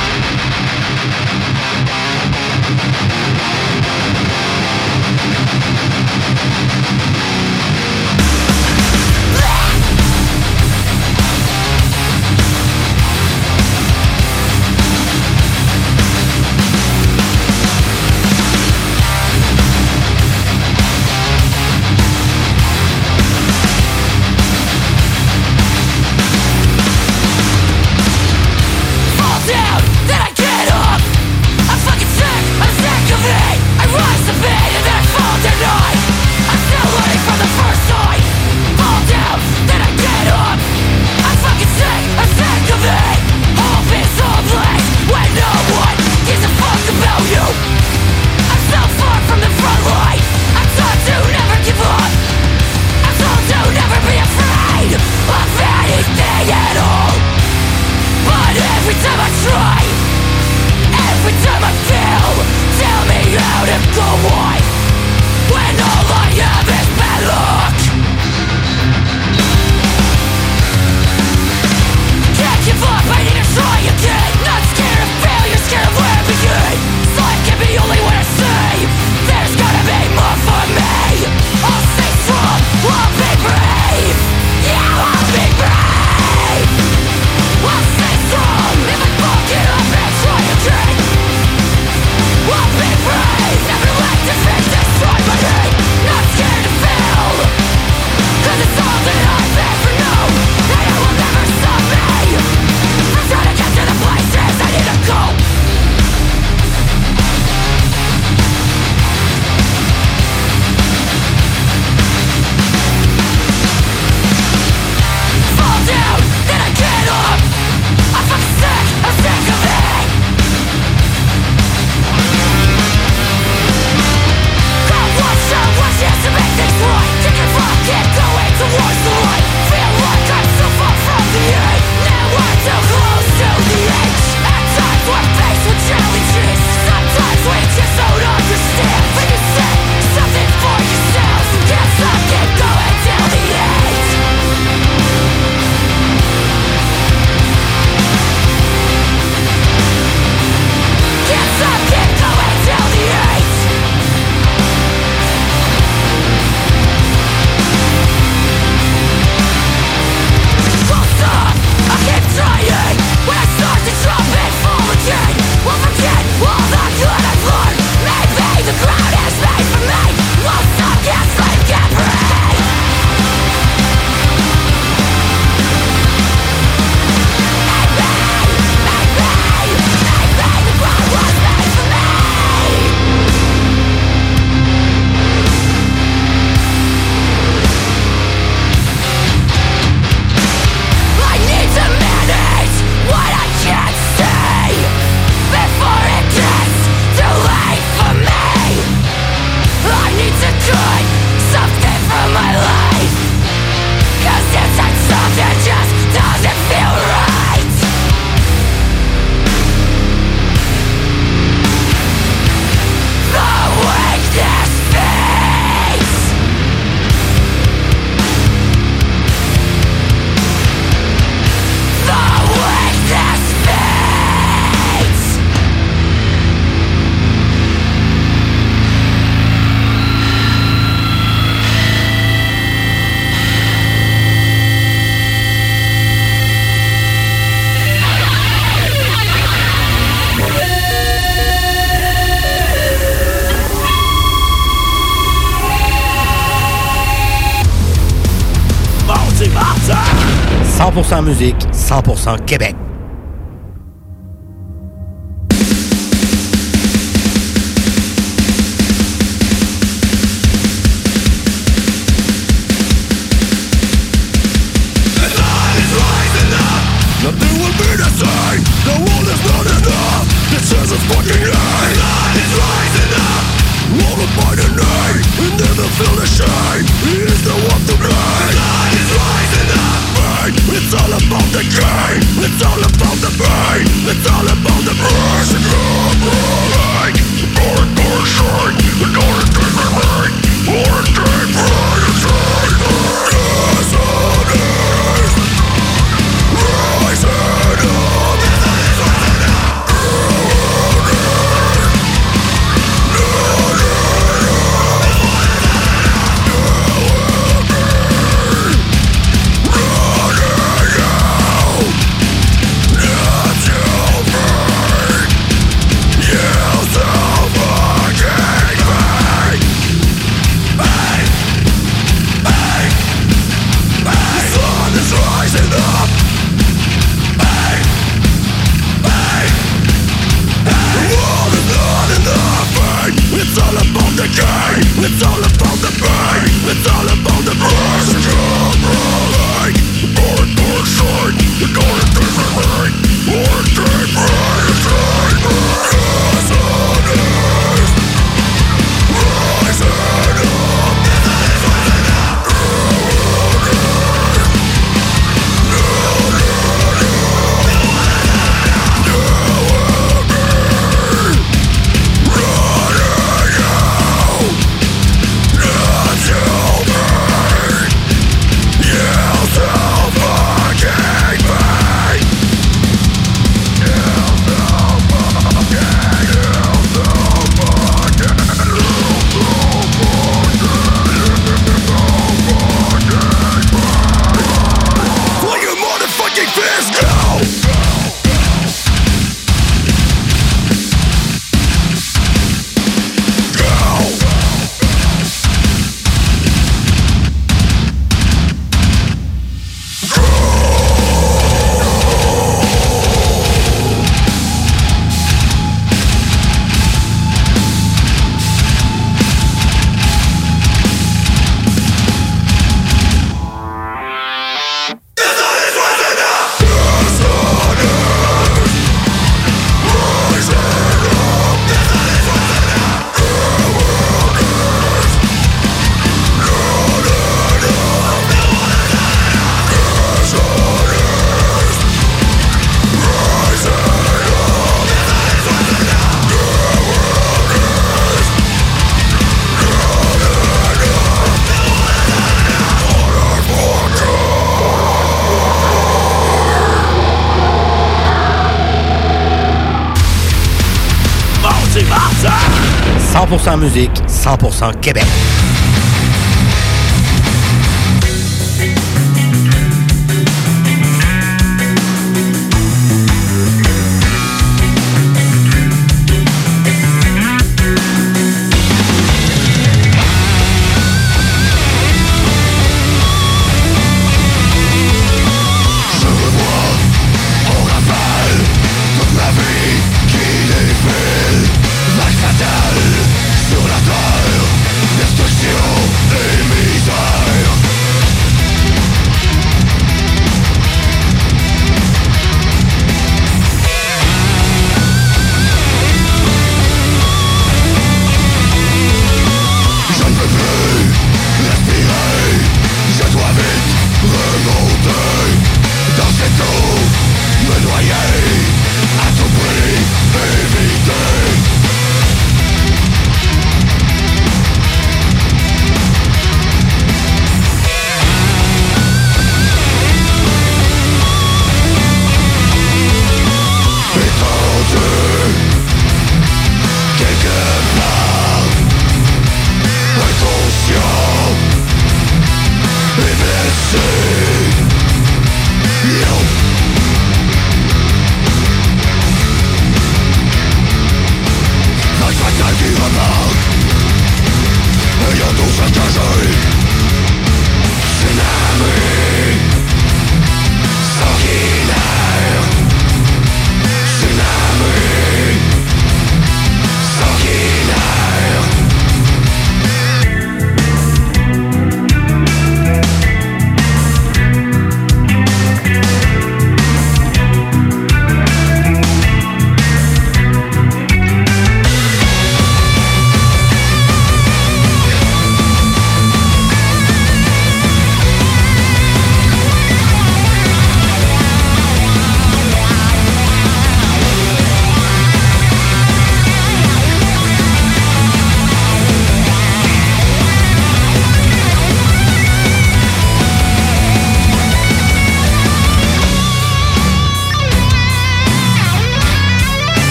100% musique, 100% Québec. Musique, 100% Québec.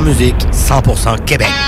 Musique, 100% Québec.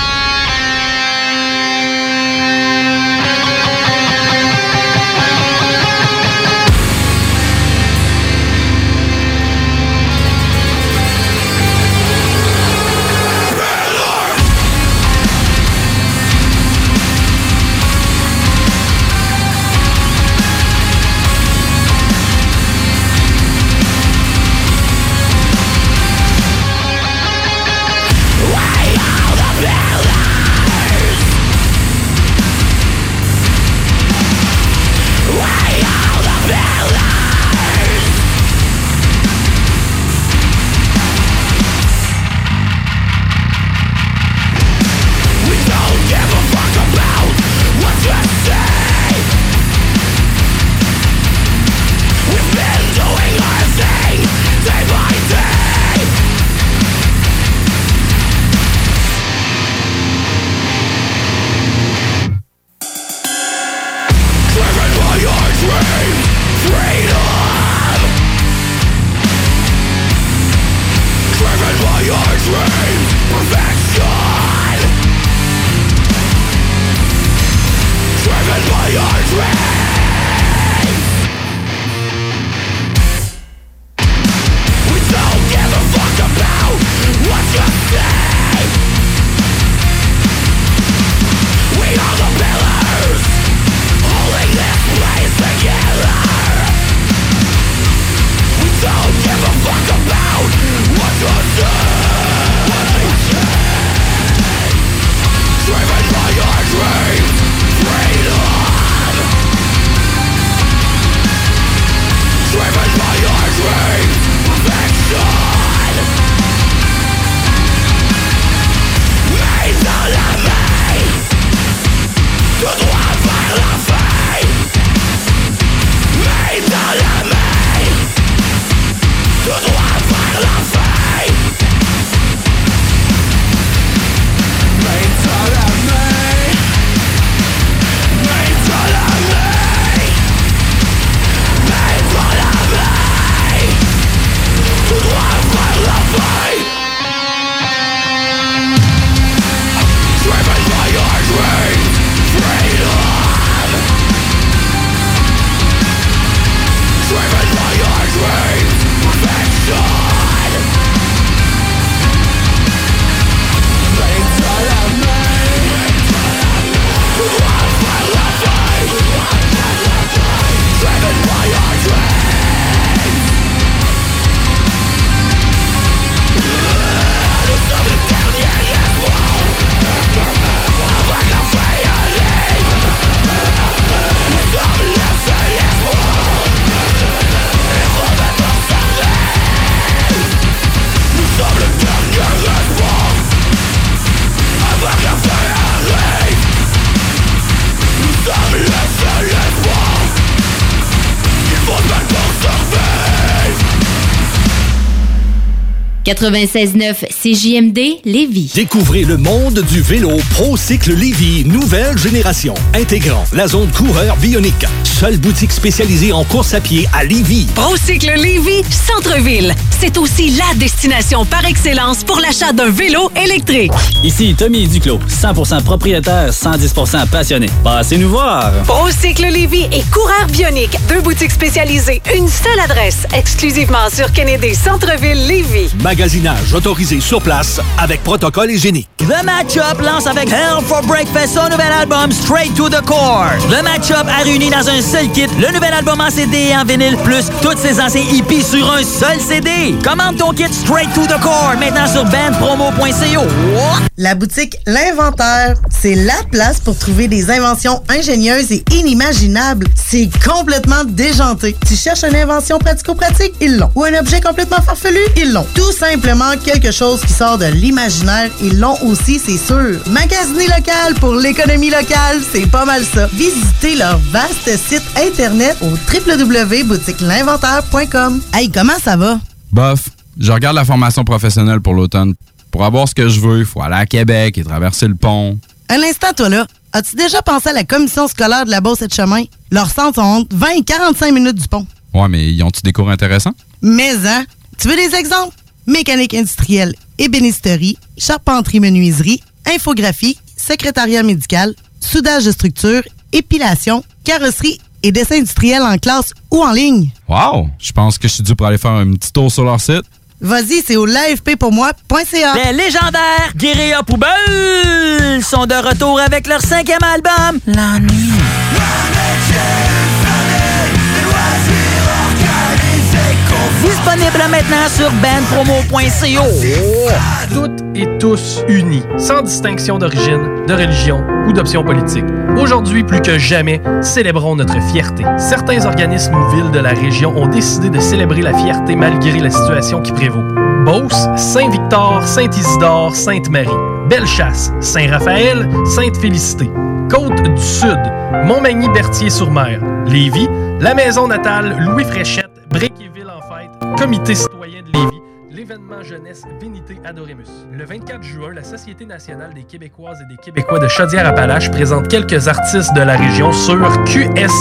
96.9 CJMD Lévis. Découvrez le monde du vélo ProCycle Lévy, nouvelle génération, intégrant la zone coureur bionique. Seule boutique spécialisée en course à pied à Lévy. Procycle Lévy, centre-ville. C'est aussi la destination par excellence pour l'achat d'un vélo électrique. Ici Tommy Duclos, 100% propriétaire, 110% passionné. Passez nous voir. Procycle Lévy et Coureur Bionique, deux boutiques spécialisées, une seule adresse, exclusivement sur Kennedy Centre-ville Lévy. Magasinage autorisé sur place avec protocole hygiénique. Le Match-Up lance avec Hell for Breakfast son nouvel album Straight to the Core. Le Match-Up a réuni dans un seul kit le nouvel album en CD et en vinyle, plus tous ses anciens hippies sur un seul CD. Commande ton kit Straight to the Core maintenant sur bandpromo.co. La boutique L'Inventaire, c'est la place pour trouver des inventions ingénieuses et inimaginables. C'est complètement déjanté. Tu cherches une invention pratico-pratique? Ils l'ont. Ou un objet complètement farfelu? Ils l'ont. Tout simplement quelque chose qui sort de l'imaginaire. Ils l'ont aussi, c'est sûr. Magasiner local pour l'économie locale, c'est pas mal ça. Visitez leur vaste site internet au www.boutiquelinventaire.com. Hey, comment ça va? Bof, je regarde la formation professionnelle pour l'automne. Pour avoir ce que je veux, il faut aller à Québec et traverser le pont. Un instant, toi là. As-tu déjà pensé à la commission scolaire de la Beauce et de Chemin? Leurs centres sont entre 20 et 45 minutes du pont. Ouais, mais ils ont-tu des cours intéressants? Mais, hein? Tu veux des exemples? Mécanique industrielle, ébénisterie, charpenterie menuiserie, infographie, secrétariat médical, soudage de structure, épilation, carrosserie et dessin industriel en classe ou en ligne. Wow! Je pense que je suis dû pour aller faire un petit tour sur leur site. Vas-y, c'est au l'afppourmoi.ca. Les légendaires Guérilla Poubelle sont de retour avec leur cinquième album, La Disponible maintenant sur bandpromo.co. Toutes et tous unis, sans distinction d'origine, de religion ou d'option politique. Aujourd'hui, plus que jamais, célébrons notre fierté. Certains organismes ou villes de la région ont décidé de célébrer la fierté malgré la situation qui prévaut. Beauce, Saint-Victor, Saint-Isidore, Sainte-Marie. Bellechasse, Saint-Raphaël, Sainte-Félicité. Côte du Sud, Montmagny-Berthier-sur-Mer. Lévis, la maison natale Louis Fréchette, Bréquéville Comité citoyen de Lévis, l'événement jeunesse Vénité Adoremus. Le 24 juin, la Société nationale des Québécoises et des Québécois de Chaudière-Appalaches présente quelques artistes de la région sur qsnqca.com.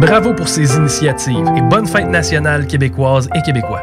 Bravo pour ces initiatives et bonne fête nationale québécoise et québécois.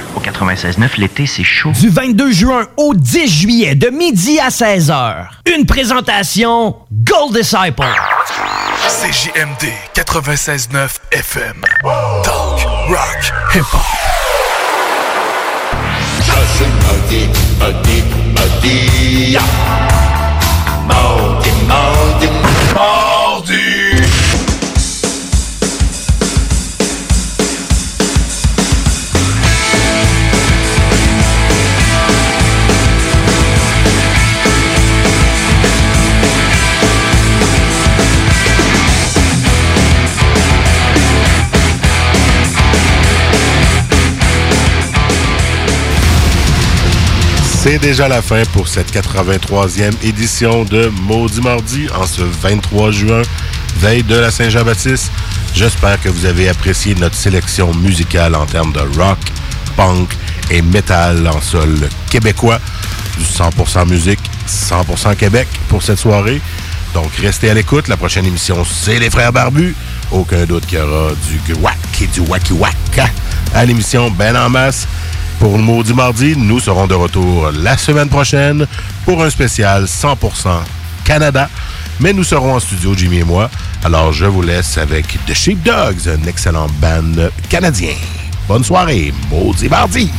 Au 96.9, l'été, c'est chaud. Du 22 juin au 10 juillet, de midi à 16h. Une présentation Gold Disciple. CJMD 96.9 FM. Talk, rock, hip-hop. C'est déjà la fin pour cette 83e édition de Maudit Mardi en ce 23 juin, veille de la Saint-Jean-Baptiste. J'espère que vous avez apprécié notre sélection musicale en termes de rock, punk et metal en sol québécois. Du 100% musique, 100% Québec pour cette soirée. Donc restez à l'écoute. La prochaine émission, c'est les Frères Barbus. Aucun doute qu'il y aura du guac et du wacky wack à l'émission Ben en masse. Pour le Maudit Mardi, nous serons de retour la semaine prochaine pour un spécial 100% Canada. Mais nous serons en studio, Jimmy et moi. Alors je vous laisse avec The Sheepdogs, un excellent band canadien. Bonne soirée, Maudit Mardi!